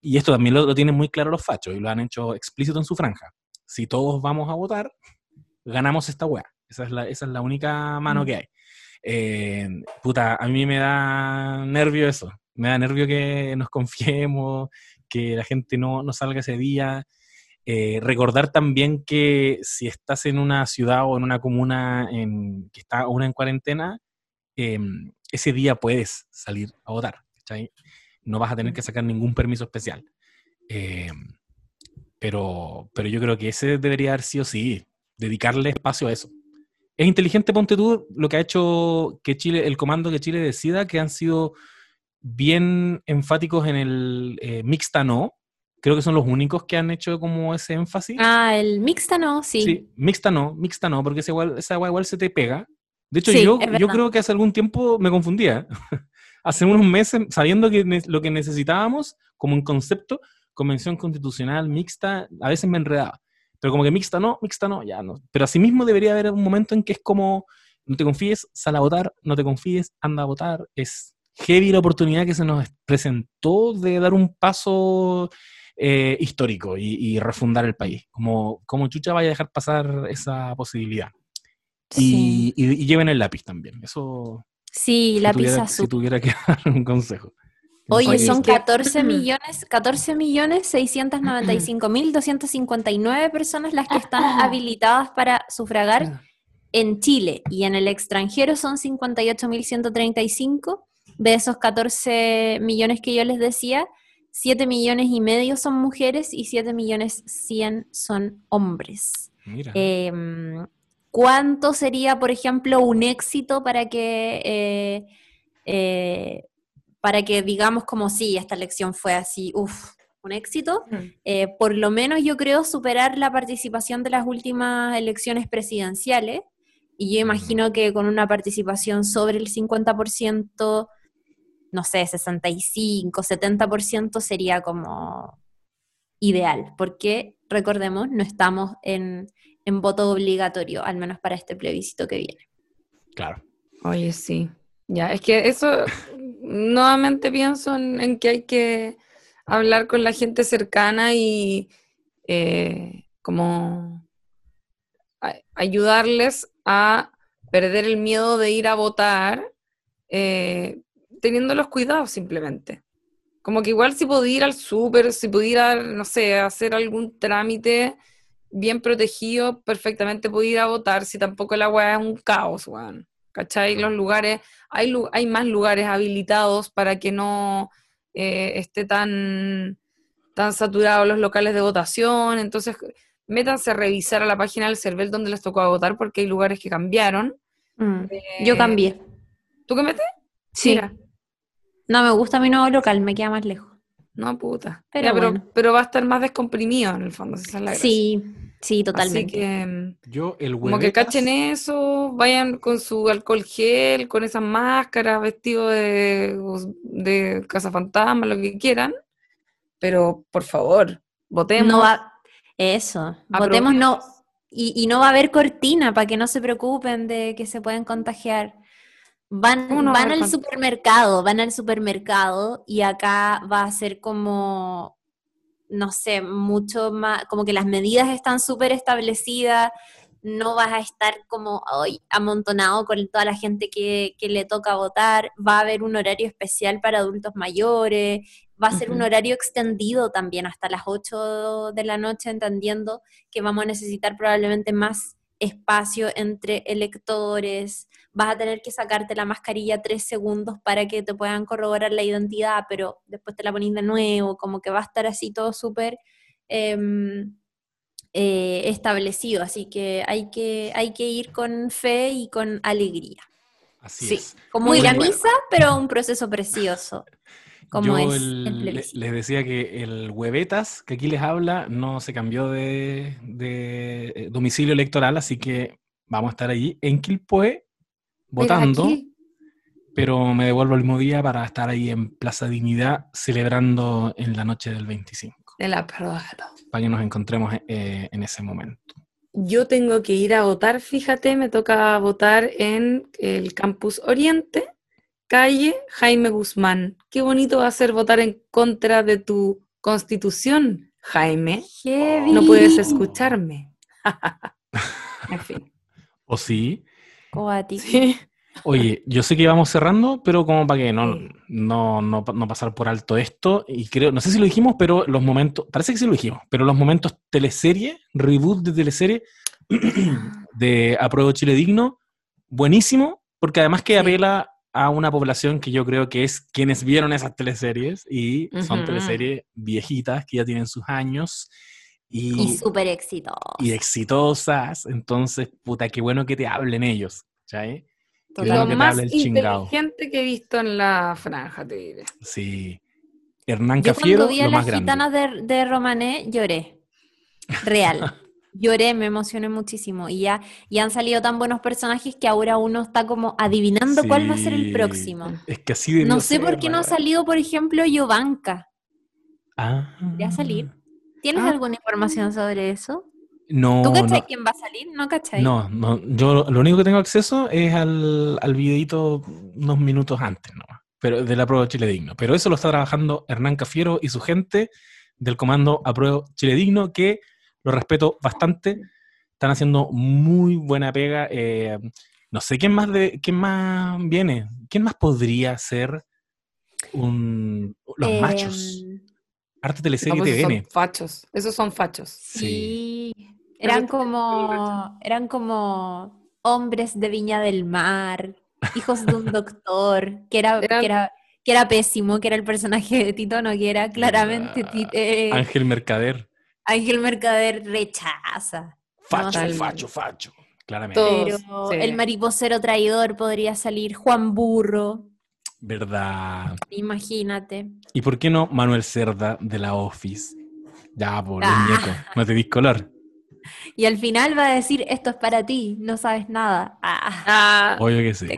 A: Y esto también lo, tienen muy claro los fachos y lo han hecho explícito en su franja. Si todos vamos a votar, ganamos esta weá. Esa es la, esa es la única mano que hay. Eh, puta, a mí me da nervio eso. Me da nervio que nos confiemos, que la gente no, no salga ese día. Eh, recordar también que si estás en una ciudad o en una comuna en, que está una en cuarentena, em, ese día puedes salir a votar. No vas a tener que sacar ningún permiso especial. Em, pero, pero yo creo que ese debería haber sido, sí, dedicarle espacio a eso. Es inteligente, ponte tú, lo que ha hecho que Chile, el comando que Chile decida, que han sido bien enfáticos en el eh, mixta no, creo que son los únicos que han hecho como ese énfasis.
B: Ah, el mixta no, sí.
A: Sí, mixta no, mixta no, porque esa igual, esa igual se te pega. De hecho, yo, yo creo que hace algún tiempo me confundía. hace unos meses, sabiendo que lo que necesitábamos como un concepto, convención constitucional mixta, a veces me enredaba. Pero como que mixta no, mixta no, ya no. Pero asimismo debería haber un momento en que es como, no te confíes, sal a votar, no te confíes, anda a votar. Es heavy la oportunidad que se nos presentó de dar un paso eh, histórico y, refundar el país. Como, como Chucha vaya a dejar pasar esa posibilidad. Y, lleven el lápiz también. Eso.
B: Sí, lápiz
A: azul.
B: Si
A: tuviera que dar un consejo.
B: Oye, son 14 millones, 14 millones 695 mil 259 personas las que están habilitadas para sufragar en Chile. Y en el extranjero son 58 mil 135 de esos 14 millones que yo les decía 7 millones y medio son mujeres y 7 millones 100 son hombres. Em, ¿Cuánto sería, por ejemplo, un éxito para que, eh, eh, para que digamos como si esta elección fue así, uff, un éxito? Mm. Eh, por lo menos yo creo superar la participación de las últimas elecciones presidenciales. Y yo imagino que con una participación sobre el 50%, no sé, 65, 70% sería como ideal, porque recordemos, no estamos en, en voto obligatorio, al menos para este plebiscito que viene.
A: Claro.
C: Oye, sí. Ya, es que eso, nuevamente pienso en, que hay que hablar con la gente cercana y eh, como ayudarles a perder el miedo de ir a votar, eh, teniendo los cuidados simplemente. Como que igual si podía ir al súper, si pudiera, no sé, hacer algún trámite bien protegido, perfectamente podía ir a votar, si tampoco la weá es un caos, weón. ¿Cachai? Los lugares, hay, hay más lugares habilitados para que no eh, esté tan, tan saturados los locales de votación, entonces métanse a revisar a la página del CERVEL donde les tocó votar porque hay lugares que cambiaron.
B: Mm. Yo cambié.
C: ¿Tú qué metes?
B: Sí. No, me gusta mi nuevo local, me queda más lejos.
C: No, puta. Pero, pero, va a estar más descomprimido en el fondo,
B: Sí, sí, totalmente.
C: Así que,
A: Yo, el
C: como que cachen eso, vayan con su alcohol gel, con esas máscaras, vestido de, de fantasma, lo que quieran. Pero, por favor, votemos.
B: No va, eso, votemos no. Y, y no va a haber cortina para que no se preocupen de que se pueden contagiar. Van, van al supermercado, van al supermercado y acá va a ser como, no sé, mucho más, como que las medidas están súper establecidas, no vas a estar como hoy amontonado con toda la gente que, que, le toca votar, va a haber un horario especial para adultos mayores, va a ser un horario extendido también hasta las 8 de la noche, entendiendo que vamos a necesitar probablemente más espacio entre electores, vas a tener que sacarte la mascarilla tres segundos para que te puedan corroborar la identidad, pero después te la pones de nuevo, como que va a estar así todo súper em, eh, establecido, así que hay, que hay que ir con fe y con alegría.
A: Así sí,
B: como ir a misa, pero un proceso precioso. Como es
A: les decía que el huevetas que aquí les habla no se cambió de, de eh, domicilio electoral, así que vamos a estar allí en Quilpue votando, pero me devuelvo el mismo día para estar ahí en Plaza Dignidad celebrando en la noche del 25.
C: De la
A: Para que nos encontremos eh, en ese momento.
C: Yo tengo que ir a votar, fíjate, me toca votar en el Campus Oriente, calle Jaime Guzmán. Qué bonito va a ser votar en contra de tu constitución, Jaime. No puedes escucharme. en fin.
A: ¿O sí?
B: Sí.
A: Oye, yo sé que íbamos cerrando, pero como para que no, no, no, pasar por alto esto, y creo, no sé si lo dijimos, pero los momentos, parece que sí lo dijimos, pero los momentos teleserie, reboot de teleserie de Apruebo Chile Digno, buenísimo, porque además que apela a una población que yo creo que es quienes vieron esas teleseries, y son teleseries viejitas que ya tienen sus años,
B: y, súper exitosas.
A: Y exitosas. Entonces, puta, qué bueno que te hablen ellos. ¿Sabes?
C: Lo más inteligente que he visto en la franja, te diré.
A: Sí. Hernán Cafiero,
B: Yo cuando vi a las gitanas de, de Romané, lloré. Real. lloré, me emocioné muchísimo. Y ya, y han salido tan buenos personajes que ahora uno está como adivinando cuál va a ser el próximo.
A: Es que así
B: No sé por qué no ha salido, por ejemplo, Yovanka.
A: Ah.
B: ¿Ya salir? ¿Tienes ah. alguna información sobre eso?
A: No.
B: ¿Tú cachai quién va a salir? ¿No cachai?
A: No, no. Yo lo único que tengo acceso es al, al videito unos minutos antes nomás. Pero de la prueba Chile Digno. Pero eso lo está trabajando Hernán Cafiero y su gente del comando Apruebo Chile Digno, que lo respeto bastante. Están haciendo muy buena pega. Eh, no sé quién más de, quién más viene. ¿Quién más podría ser un, los machos?
C: Em, Arte teleserie pues Son fachos, esos son fachos.
B: Sí. Eran como, eran como hombres de Viña del Mar, hijos de un doctor, que era, que era, que era pésimo, que era el personaje de Tito era claramente
A: eh, Ángel Mercader.
B: Ángel Mercader rechaza.
A: Facho, facho, facho, claramente.
B: Pero el mariposero traidor podría salir Juan Burro.
A: ¿Verdad?
B: Imagínate.
A: ¿Y por qué no Manuel Cerda de la Office? Ya, por el ah. no te dis color.
B: Y al final va a decir, esto es para ti, no sabes nada.
A: Ah, ah. Obvio que sí.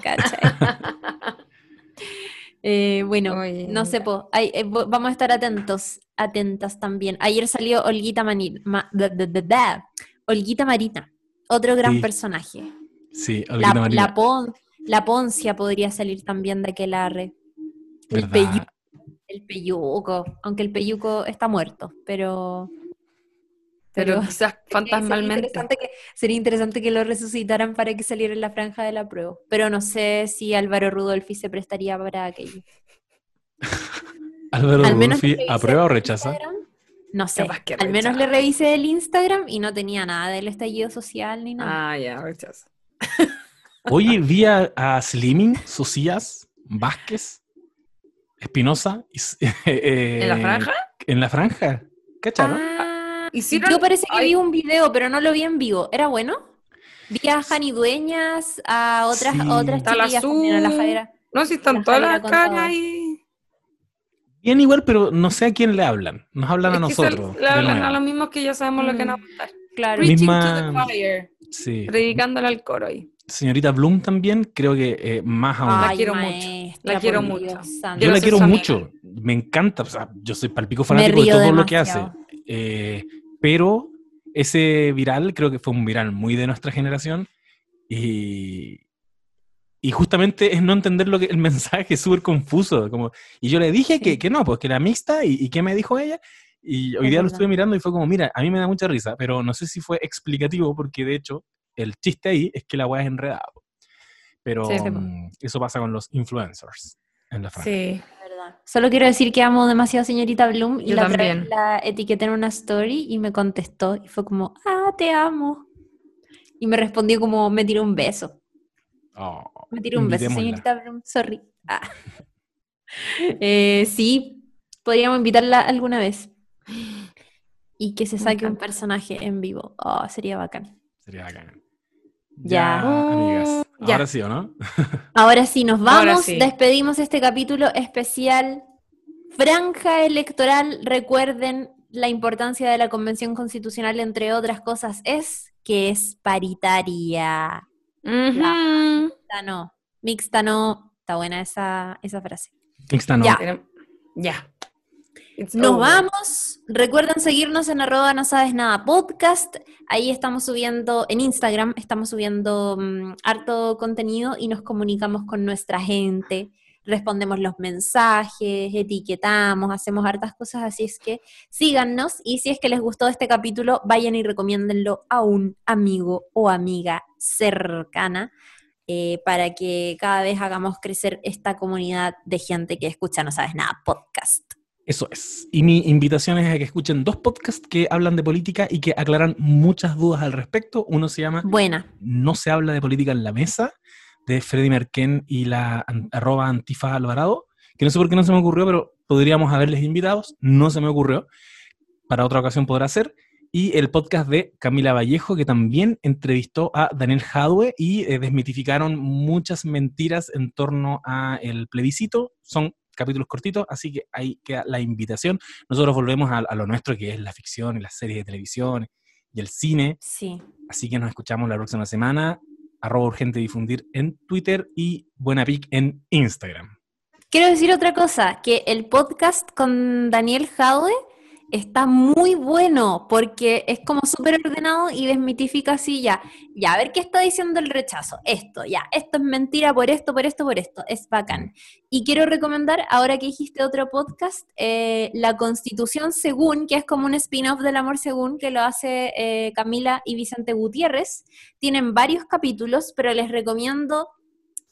B: Eh, bueno, no sé, eh, vamos a estar atentos. atentas también. Ayer salió Olguita, Mani- Ma- da- da- da- da. Olguita Marina, otro gran
A: Sí.
B: personaje.
A: Sí,
B: La,
A: Olguita Marina.
B: la, Pon- la Poncia podría salir también de aquel arre. El, peyu- el peyuco, aunque el peyuco está muerto, pero...
C: Pero quizás
B: Sería
C: fantasmalmente.
B: interesante, que, sería interesante que lo resucitaran para que saliera en la franja de la prueba. Pero no sé si Álvaro Rudolfi se prestaría para aquello.
A: Álvaro
B: Al
A: Rudolfi, ¿aprueba o rechaza?
B: No sé.
C: Capaz que
B: Al menos le revisé el Instagram y no tenía nada del estallido social ni nada.
C: Ah, ya, rechazo.
A: Oye, vi a, a Slimming, Socias, Vázquez, Espinosa. eh,
C: ¿En la franja?
A: En la franja. ¿Cacharon?
B: Ah, Yo parece que
C: Ay.
B: vi un video, pero no lo vi en vivo. ¿Era bueno? Vi a Jani Dueñas, a otras,
A: Sí.
B: otras
C: Está la
B: chiquillas también, a la
C: Su.
B: Jaira.
C: No, si están
B: La
C: todas las caras ahí.
A: Bien igual, pero no sé a quién le hablan. Nos hablan a
C: que se-
A: nosotros.
C: le hablan a los mismos que ya sabemos lo que
B: Mm.
C: van a votar.
B: Claro.
C: Preaching
A: Misma-
C: to the choir.
A: Sí.
C: Predicándole al coro ahí.
A: Señorita Bloom también, creo que eh, más aún.
C: La quiero mucho. La quiero mucho.
B: Dios.
A: Yo la quiero mucho, me encanta, o sea, yo soy palpico fanático de todo lo que hace. Eh, pero ese viral creo que fue un viral muy de nuestra generación y, y justamente es no entender lo que el mensaje es súper confuso, como, y yo le dije que, que no, pues que era mixta y, y ¿qué me dijo ella? Y hoy
B: Es
A: día lo
B: verdad.
A: estuve mirando y fue como, mira, a mí me da mucha risa, pero no sé si fue explicativo porque de hecho el chiste ahí es que la weá es enredada. Pero
C: Sí, sí.
A: mm, eso pasa con los influencers en la franja.
C: Sí.
B: Solo quiero decir que amo demasiado a señorita Bloom y
C: Yo
B: la,
C: también.
B: la etiqueté en una story y me contestó y fue como, ah, te amo. Y me respondió como, me tiró un beso.
A: Oh,
B: Me tiró un beso, señorita Bloom, sorry. Ah. Eh, sí, podríamos invitarla alguna vez. Y que se saque un personaje en vivo. Oh, sería bacán.
A: Sería bacán.
B: Ya.
A: amigas.
C: Ya.
A: Ahora sí, ¿o no?
B: Ahora sí, nos vamos,
C: sí.
B: despedimos este capítulo especial. Franja electoral, recuerden la importancia de la Convención Constitucional, entre otras cosas, es que es paritaria.
C: Ujú.
B: Mixta no, mixta no. Está buena esa, esa frase.
A: Mixta no.
B: Ya. Nos
C: over.
B: vamos. Recuerden seguirnos en arroba no sabes nada podcast. Ahí estamos subiendo, en Instagram, estamos subiendo mm, harto contenido y nos comunicamos con nuestra gente. Respondemos los mensajes, etiquetamos, hacemos hartas cosas, así es que síganos y si es que les gustó este capítulo, vayan y recomiéndenlo a un amigo o amiga cercana eh, para que cada vez hagamos crecer esta comunidad de gente que escucha No Sabes Nada podcast.
A: Eso es. Y mi invitación es a que escuchen dos podcasts que hablan de política y que aclaran muchas dudas al respecto. Uno se llama
B: Buena.
A: No se habla de política en la mesa, de Freddy Merken y la arroba Antifa Alvarado, que no sé por qué no se me ocurrió, pero podríamos haberles invitados, no se me ocurrió. Para otra ocasión podrá ser. Y el podcast de Camila Vallejo, que también entrevistó a Daniel Jadwe y eh, desmitificaron muchas mentiras en torno a el plebiscito. Son capítulos cortitos, así que ahí queda la invitación. Nosotros volvemos a, a lo nuestro, que es la ficción y las series de televisión y el cine.
B: Sí.
A: Así que nos escuchamos la próxima semana. Arroba urgente difundir en Twitter y Buena Pic en Instagram.
B: Quiero decir otra cosa, que el podcast con Daniel Jaude está muy bueno porque es como súper ordenado y desmitifica así ya, ya, a ver qué está diciendo el rechazo, esto, ya, esto es mentira por esto, por esto, por esto, es bacán. Y quiero recomendar, ahora que dijiste otro podcast, eh, La Constitución Según, que es como un spin-off del Amor Según, que lo hace eh, Camila y Vicente Gutiérrez. Tienen varios capítulos, pero les recomiendo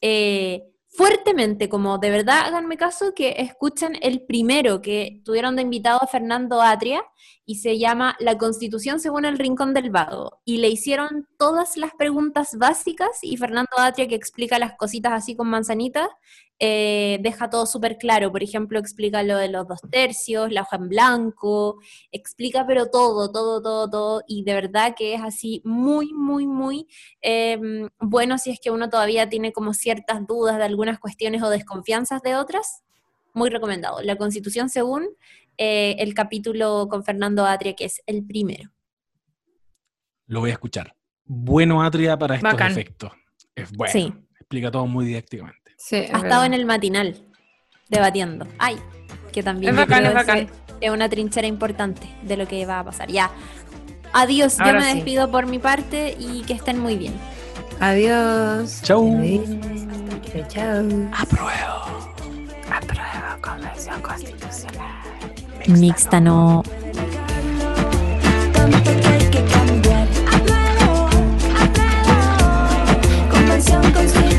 B: eh, fuertemente, como de verdad háganme caso, que escuchen el primero que tuvieron de invitado a Fernando Atria y se llama La Constitución según el Rincón del Vago. Y le hicieron todas las preguntas básicas y Fernando Atria, que explica las cositas así con manzanitas, eh, deja todo súper claro. Por ejemplo, explica lo de los dos tercios, la hoja en blanco, explica pero todo, todo, todo, todo. Y de verdad que es así muy, muy, muy eh, bueno si es que uno todavía tiene como ciertas dudas de algunas cuestiones o desconfianzas de otras. Muy recomendado. La Constitución según eh, el capítulo con Fernando Atria, que es el primero.
A: Lo voy a escuchar. Bueno, Atria, para estos
C: Bacán.
A: efectos. Es bueno.
B: Sí.
A: Explica todo muy didácticamente.
C: Sí, es
B: ha
C: verdad.
B: estado en el matinal debatiendo. Ay, que también
C: es, bacán, es, bacán.
B: es una trinchera importante de lo que va a pasar. Ya. Adiós,
C: Ahora yo
B: me
C: sí.
B: despido por mi parte y que estén muy bien.
C: Adiós.
A: Chau.
C: Adiós. Chau.
A: Apruebo.
C: Apruebo Convención Constitucional.
B: Mixta, no.
I: Tanto que hay que cambiar. Apruebo, apruebo. Convención Constitucional.